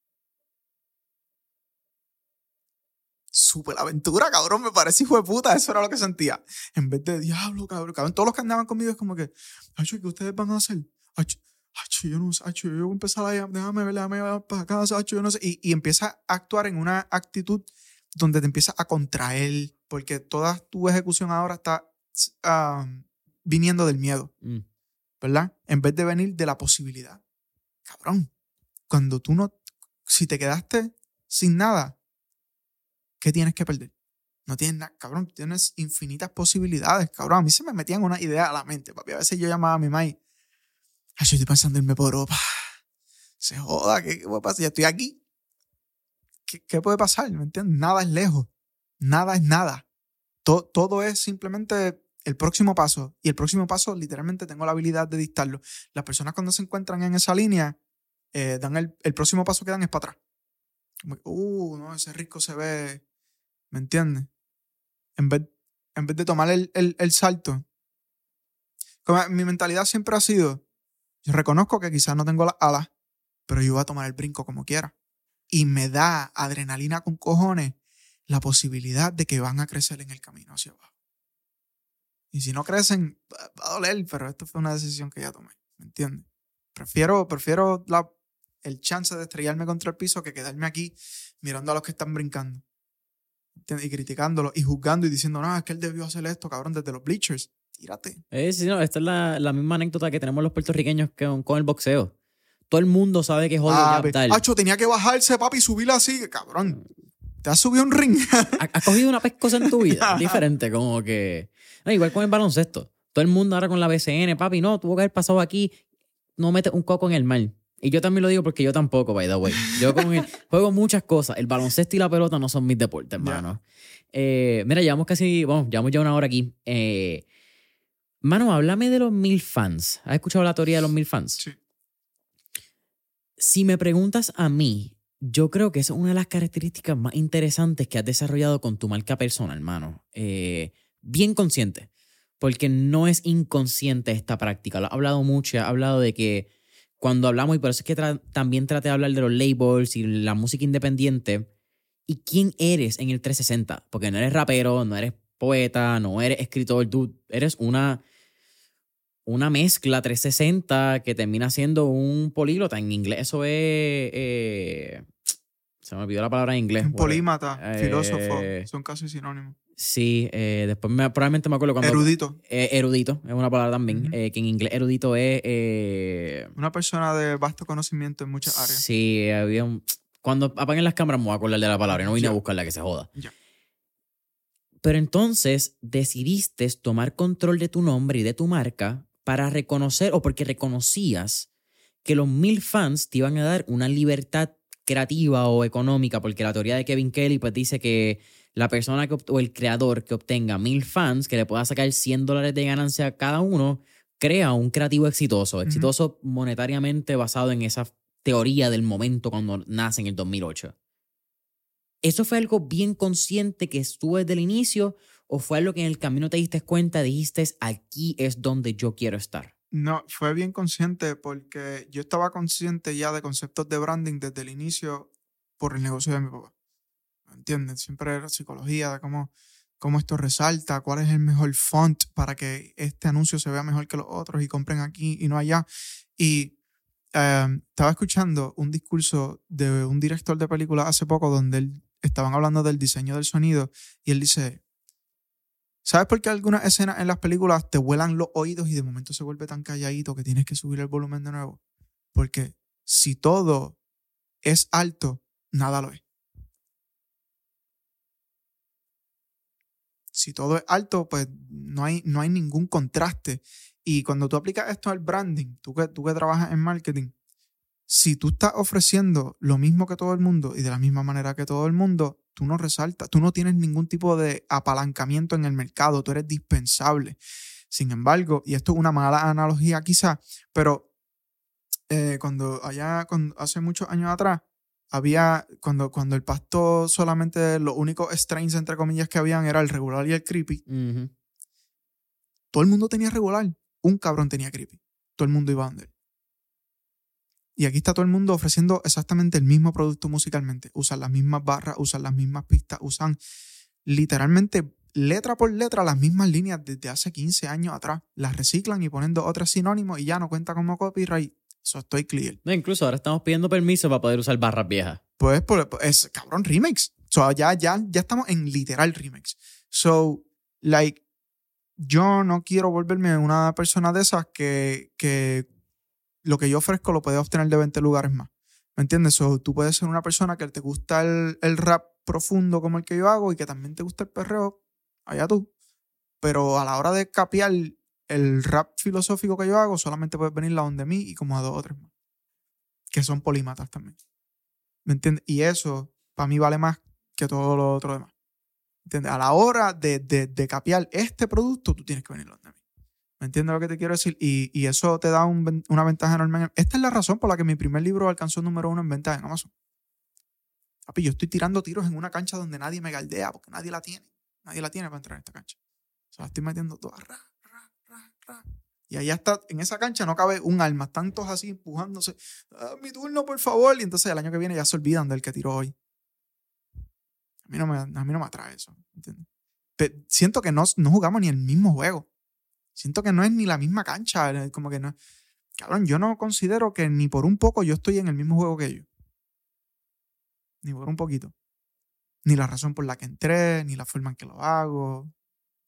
Super aventura, cabrón, me parece hijo de puta, eso era lo que sentía. En vez de diablo, cabrón, cabrón, todos los que andaban conmigo es como que, Acho, ¿qué ustedes van a hacer? Acho, acho, yo no sé, acho, yo voy a empezar a déjame ver, déjame ver para casa, acho, yo no sé. Y, y empieza a actuar en una actitud donde te empieza a contraer, porque toda tu ejecución ahora está ah, viniendo del miedo, Mm. ¿verdad? En vez de venir de la posibilidad. Cabrón, cuando tú no, si te quedaste sin nada, ¿qué tienes que perder? No tienes nada, cabrón, tienes infinitas posibilidades, cabrón. A mí se me metían una idea a la mente, papi. A veces yo llamaba a mi y, ay, yo estoy pensando en irme por Europa. Se joda, ¿qué, qué puede pasar? Ya estoy aquí. ¿Qué, qué puede pasar? ¿Me entiendes? Nada es lejos. Nada es nada. To- todo es simplemente el próximo paso. Y el próximo paso, literalmente, tengo la habilidad de dictarlo. Las personas cuando se encuentran en esa línea, eh, dan el, el próximo paso que dan es para atrás. Uh, no, ese rico se ve. ¿Me entiendes? En vez, en vez de tomar el, el- el salto. Como mi mentalidad siempre ha sido: yo reconozco que quizás no tengo las alas, pero yo voy a tomar el brinco como quiera. Y me da adrenalina con cojones la posibilidad de que van a crecer en el camino hacia abajo. Y si no crecen, va a doler, pero esto fue una decisión que ya tomé. ¿Me entiendes? Prefiero, prefiero la, el chance de estrellarme contra el piso que quedarme aquí mirando a los que están brincando. Y criticándolos y juzgando y diciendo, no, es que él debió hacer esto, cabrón, desde los bleachers. Tírate. Eh, sí, no, esta es la, la misma anécdota que tenemos los puertorriqueños con, con el boxeo. Todo el mundo sabe que es Ah, ya tal. Acho, tenía que bajarse, papi, y subirla así. Cabrón, te has subido un ring. ¿Ha- ¿Has cogido una pescosa en tu vida? Diferente, como que. No, igual con el baloncesto. Todo el mundo ahora con la BCN, papi, no, tuvo que haber pasado aquí. No metes un coco en el mar. Y yo también lo digo porque yo tampoco, by the way. Yo con el- juego muchas cosas. El baloncesto y la pelota no son mis deportes, hermano. Eh, mira, llevamos casi, bueno, llevamos ya una hora aquí. Eh, mano, háblame de los mil fans. ¿Has escuchado la teoría de los mil fans? Sí. Si me preguntas a mí, yo creo que esa es una de las características más interesantes que has desarrollado con tu marca personal, hermano. Eh, bien consciente, porque no es inconsciente esta práctica. Lo he hablado mucho, he hablado de que cuando hablamos, y por eso es que tra- también traté de hablar de los labels y la música independiente, y quién eres en el 360, porque no eres rapero, no eres poeta, no eres escritor, tú eres una una mezcla 360 que termina siendo un políglota. En inglés eso es... eh, se me olvidó la palabra en inglés. Un polímata, Eh, filósofo, son casi sinónimos. Sí, eh, después me- probablemente me acuerdo cuando... Erudito. Eh, erudito, es una palabra también, eh, que en inglés erudito es... eh, Una persona de vasto conocimiento en muchas áreas. Sí, había un... Cuando apaguen las cámaras me voy a acordar de la palabra, no vine a Ya. buscarla que se joda. Ya. Pero entonces decidiste tomar control de tu nombre y de tu marca para reconocer, o porque reconocías que los mil fans te iban a dar una libertad creativa o económica, porque la teoría de Kevin Kelly pues dice que la persona que o el creador que obtenga mil fans, que le pueda sacar 100 dólares de ganancia a cada uno, crea un creativo exitoso, exitoso monetariamente basado en esa teoría del momento cuando nace en el 2008. ¿Eso fue algo bien consciente que estuvo desde el inicio o fue algo que en el camino te diste cuenta, dijiste, aquí es donde yo quiero estar? No, fue bien consciente porque yo estaba consciente ya de conceptos de branding desde el inicio por el negocio de mi papá. ¿Me entiendes? Siempre era psicología de cómo, cómo esto resalta, cuál es el mejor font para que este anuncio se vea mejor que los otros y compren aquí y no allá. Y eh, estaba escuchando un discurso de un director de películas hace poco donde él, estaban hablando del diseño del sonido y él dice, ¿Sabes por qué algunas escenas en las películas te vuelan los oídos y de momento se vuelve tan calladito que tienes que subir el volumen de nuevo? Porque si todo es alto, nada lo es. Si todo es alto, pues no hay, no hay ningún contraste. Y cuando tú aplicas esto al branding, tú que, tú que trabajas en marketing, si tú estás ofreciendo lo mismo que todo el mundo y de la misma manera que todo el mundo, tú no resaltas, tú no tienes ningún tipo de apalancamiento en el mercado, tú eres dispensable. Sin embargo, y esto es una mala analogía quizá, pero eh, cuando allá, cuando, hace muchos años atrás, había, cuando, cuando el pasto solamente los únicos strains, entre comillas, que habían era el regular y el creepy, todo el mundo tenía regular, un cabrón tenía creepy, todo el mundo iba a él. Y aquí está todo el mundo ofreciendo exactamente el mismo producto musicalmente. Usan las mismas barras, usan las mismas pistas, usan literalmente letra por letra las mismas líneas desde hace 15 años atrás. Las reciclan y ponen otros sinónimos y ya no cuenta como copyright. Eso estoy clear. No, incluso ahora estamos pidiendo permiso para poder usar barras viejas. Pues, pues, es cabrón remix. So, ya, ya, ya estamos en literal remix. So, like, yo no quiero volverme una persona de esas que, que lo que yo ofrezco lo puedes obtener de 20 lugares más. ¿Me entiendes? So, tú puedes ser una persona que te gusta el, el rap profundo como el que yo hago y que también te gusta el perreo, allá tú. Pero a la hora de capear el rap filosófico que yo hago, solamente puedes venir la donde mí y como a dos o tres más. Que son polímatas también. ¿Me entiendes? Y eso para mí vale más que todo lo otro demás. ¿Entiendes? A la hora de, de, capear este producto, tú tienes que venir donde mí. ¿Me entiendes lo que te quiero decir? Y, y eso te da una ventaja enorme. en- Esta es la razón por la que mi primer libro alcanzó número uno en ventas en Amazon. Papi, yo estoy tirando tiros en una cancha donde nadie me galdea porque nadie la tiene. Nadie la tiene para entrar en esta cancha. Se la estoy metiendo toda. Ra, ra, ra, ra. Y allá está, en esa cancha no cabe un alma. Están todos así empujándose. "Ah, mi turno, por favor. Y entonces el año que viene ya se olvidan del que tiró hoy. A mí no me, a mí no me atrae eso. ¿entiendes? Pe- siento que no, no jugamos ni el mismo juego. Siento que no es ni la misma cancha. eh, Como que no. Cabrón, yo no considero que ni por un poco yo estoy en el mismo juego que ellos. Ni por un poquito. Ni la razón por la que entré, ni la forma en que lo hago,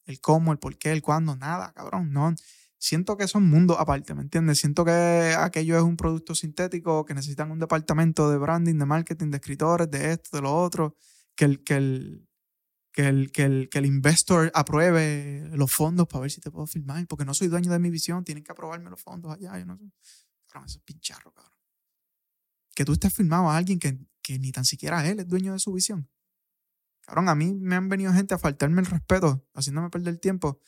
el cómo, el por qué, el cuándo, nada, cabrón. No. Siento que son mundos aparte, ¿me entiendes? Siento que aquello es un producto sintético, que necesitan un departamento de branding, de marketing, de escritores, de esto, de lo otro, que el, que el, que el, que el, que el investor apruebe los fondos para ver si te puedo firmar, porque no soy dueño de mi visión, tienen que aprobarme los fondos allá, yo no sé. Cabrón, eso es pincharro, cabrón. Que tú estés firmado a alguien que, que ni tan siquiera él es dueño de su visión. Cabrón, a mí me han venido gente a faltarme el respeto, haciéndome perder tiempo,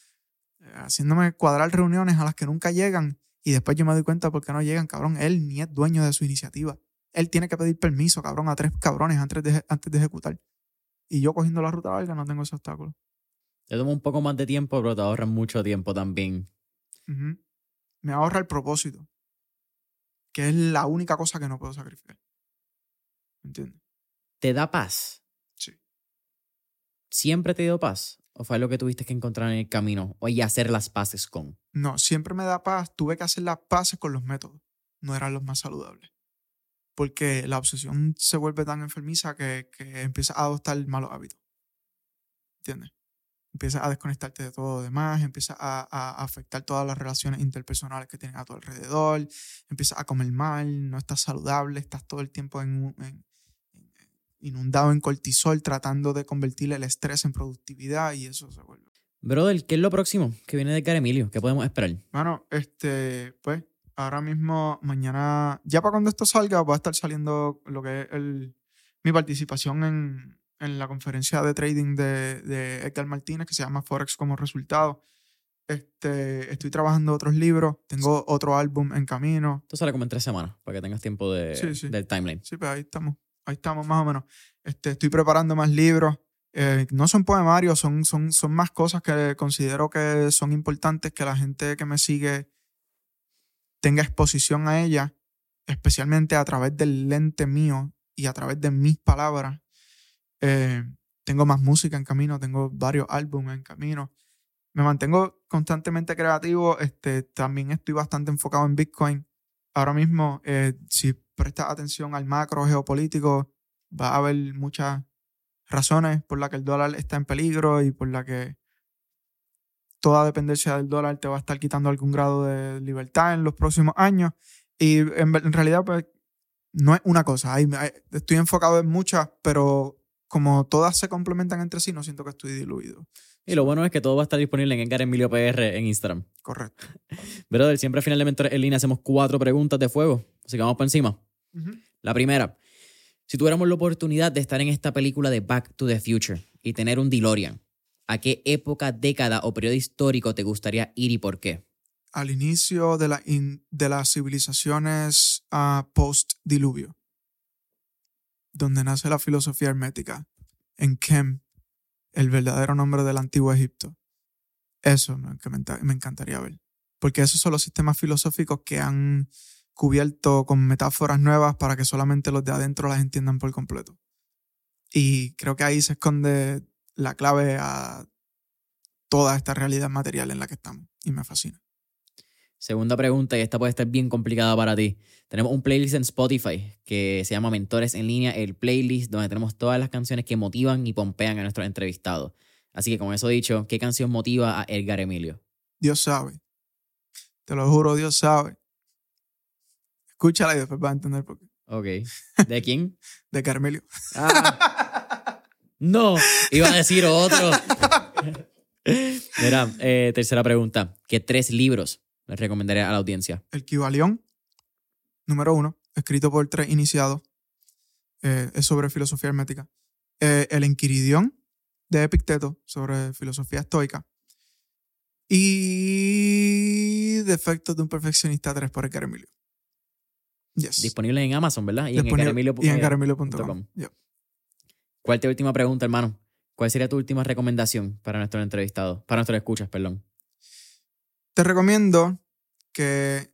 eh, haciéndome cuadrar reuniones a las que nunca llegan y después yo me doy cuenta por qué no llegan, cabrón. Él ni es dueño de su iniciativa. Él tiene que pedir permiso, cabrón, a tres cabrones antes de, antes de ejecutar. Y yo cogiendo la ruta larga no tengo ese obstáculo. Te toma un poco más de tiempo, pero te ahorra mucho tiempo también. Me ahorra el propósito, que es la única cosa que no puedo sacrificar. ¿Entiendes? ¿Te da paz? ¿Siempre te dio paz? ¿O fue lo que tuviste que encontrar en el camino? ¿O y hacer las paces con? No, siempre me da paz. Tuve que hacer las paces con los métodos. No eran los más saludables. Porque la obsesión se vuelve tan enfermiza que, que empieza a adoptar malos hábitos. ¿Entiendes? empiezas a desconectarte de todo lo demás, empiezas a, a afectar todas las relaciones interpersonales que tienes a tu alrededor, empiezas a comer mal, no estás saludable, estás todo el tiempo en- en- inundado en cortisol tratando de convertir el estrés en productividad y eso se vuelve. Brother, ¿qué es lo próximo que viene de Edgar Emilio? ¿Qué podemos esperar? Bueno, este, pues, ahora mismo, mañana, ya para cuando esto salga, va a estar saliendo lo que es el, mi participación en, en la conferencia de trading de, de Edgar Martínez, que se llama Forex como resultado. Este, estoy trabajando otros libros, tengo otro álbum en camino. Esto sale como en tres semanas, para que tengas tiempo de, Sí, sí. del timeline. Sí, pues ahí estamos, ahí estamos más o menos. Este, estoy preparando más libros. Eh, no son poemarios, son, son, son más cosas que considero que son importantes que la gente que me sigue tenga exposición a ella, especialmente a través del lente mío y a través de mis palabras. Eh, tengo más música en camino, tengo varios álbumes en camino. Me mantengo constantemente creativo. Este, también estoy bastante enfocado en Bitcoin. Ahora mismo, eh, si prestas atención al macro geopolítico, va a haber muchas razones por las que el dólar está en peligro y por la que toda dependencia del dólar te va a estar quitando algún grado de libertad en los próximos años. Y en, realidad, pues, no es una cosa. Estoy enfocado en muchas, pero como todas se complementan entre sí, no siento que estoy diluido. Y lo bueno es que todo va a estar disponible en Edgar Emilio PR en Instagram. Correcto. Brother, siempre al final de Mentores en línea hacemos cuatro preguntas de fuego. Así que vamos por encima. La primera, si tuviéramos la oportunidad de estar en esta película de Back to the Future y tener un DeLorean, ¿a qué época, década o periodo histórico te gustaría ir y por qué? Al inicio de, la in- de las civilizaciones ah, post-diluvio, donde nace la filosofía hermética, en Kem, el verdadero nombre del antiguo Egipto. Eso me, encantaría ver. Porque esos son los sistemas filosóficos que han cubierto con metáforas nuevas para que solamente los de adentro las entiendan por completo. Y creo que ahí se esconde la clave a toda esta realidad material en la que estamos. Y me fascina. Segunda pregunta, y esta puede estar bien complicada para ti. Tenemos un playlist en Spotify que se llama Mentores en línea, el playlist donde tenemos todas las canciones que motivan y pompean a nuestros entrevistados. Así que con eso dicho, ¿qué canción motiva a Edgar Emilio? Dios sabe. Te lo juro, Dios sabe. Escúchala y después vas a entender por qué. Ok. ¿De quién? De Carmelio. Ah. No, iba a decir otro. Mira, eh, tercera pregunta. ¿Qué tres libros les recomendaría a la audiencia? El Kibalión, número uno, escrito por tres iniciados. Eh, es sobre filosofía hermética. Eh, el Enquiridión, de Epicteto, sobre filosofía estoica. Y Defectos de un perfeccionista 3 por Edgar Emilio. Yes. Disponible en Amazon, ¿verdad? Y Disponible- en Edgaremilio- y en edgaremilio.com. com. Yep. ¿Cuál es tu última pregunta, hermano? ¿Cuál sería tu última recomendación para nuestros entrevistados? Para nuestros escuchas, perdón. Te recomiendo que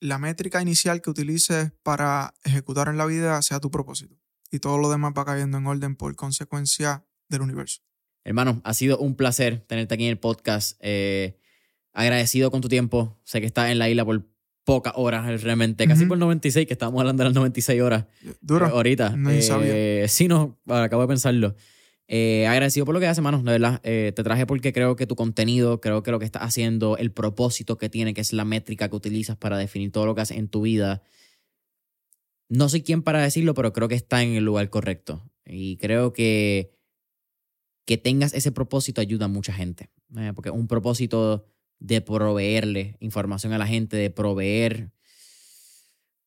la métrica inicial que utilices para ejecutar en la vida sea tu propósito. Y todo lo demás va cayendo en orden por consecuencia del universo. Hermano, ha sido un placer tenerte aquí en el podcast. Eh, agradecido con tu tiempo. Sé que estás en la isla por pocas horas, realmente. Casi Ujú. por 96, que estábamos hablando de las 96 horas. Duro. Eh, ahorita. No, Eh, sabía. Sí, no, acabo de pensarlo. Eh, agradecido por lo que haces, hermano, de. Eh, te traje porque creo que tu contenido, creo que lo que estás haciendo, el propósito que tiene, que es la métrica que utilizas para definir todo lo que haces en tu vida. No soy quien para decirlo, pero creo que está en el lugar correcto. Y creo que que tengas ese propósito ayuda a mucha gente. eh, porque un propósito de proveerle información a la gente, de proveer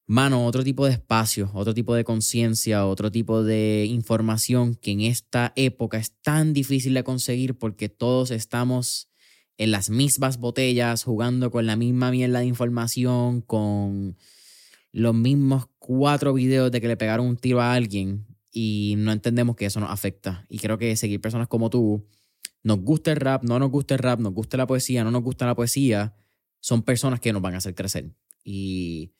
mano, otro tipo de espacio, otro tipo de conciencia, otro tipo de información que en esta época es tan difícil de conseguir porque todos estamos en las mismas botellas, jugando con la misma mierda de información, con los mismos cuatro videos de que le pegaron un tiro a alguien y no entendemos que eso nos afecta. Y creo que seguir personas como tú, nos gusta el rap, no nos gusta el rap, nos gusta la poesía, no nos gusta la poesía, son personas que nos van a hacer crecer. Y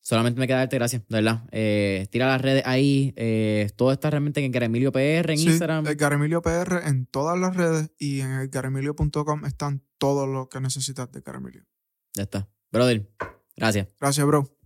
solamente me queda darte gracias, de verdad. Eh, tira las redes ahí. eh, todo está realmente en Emilio PR, en Sí, Instagram. Edgar Emilio PR en todas las redes y en edgaremilio.com están todo lo que necesitas de Edgar Emilio. Ya está. Brother, gracias. Gracias, bro.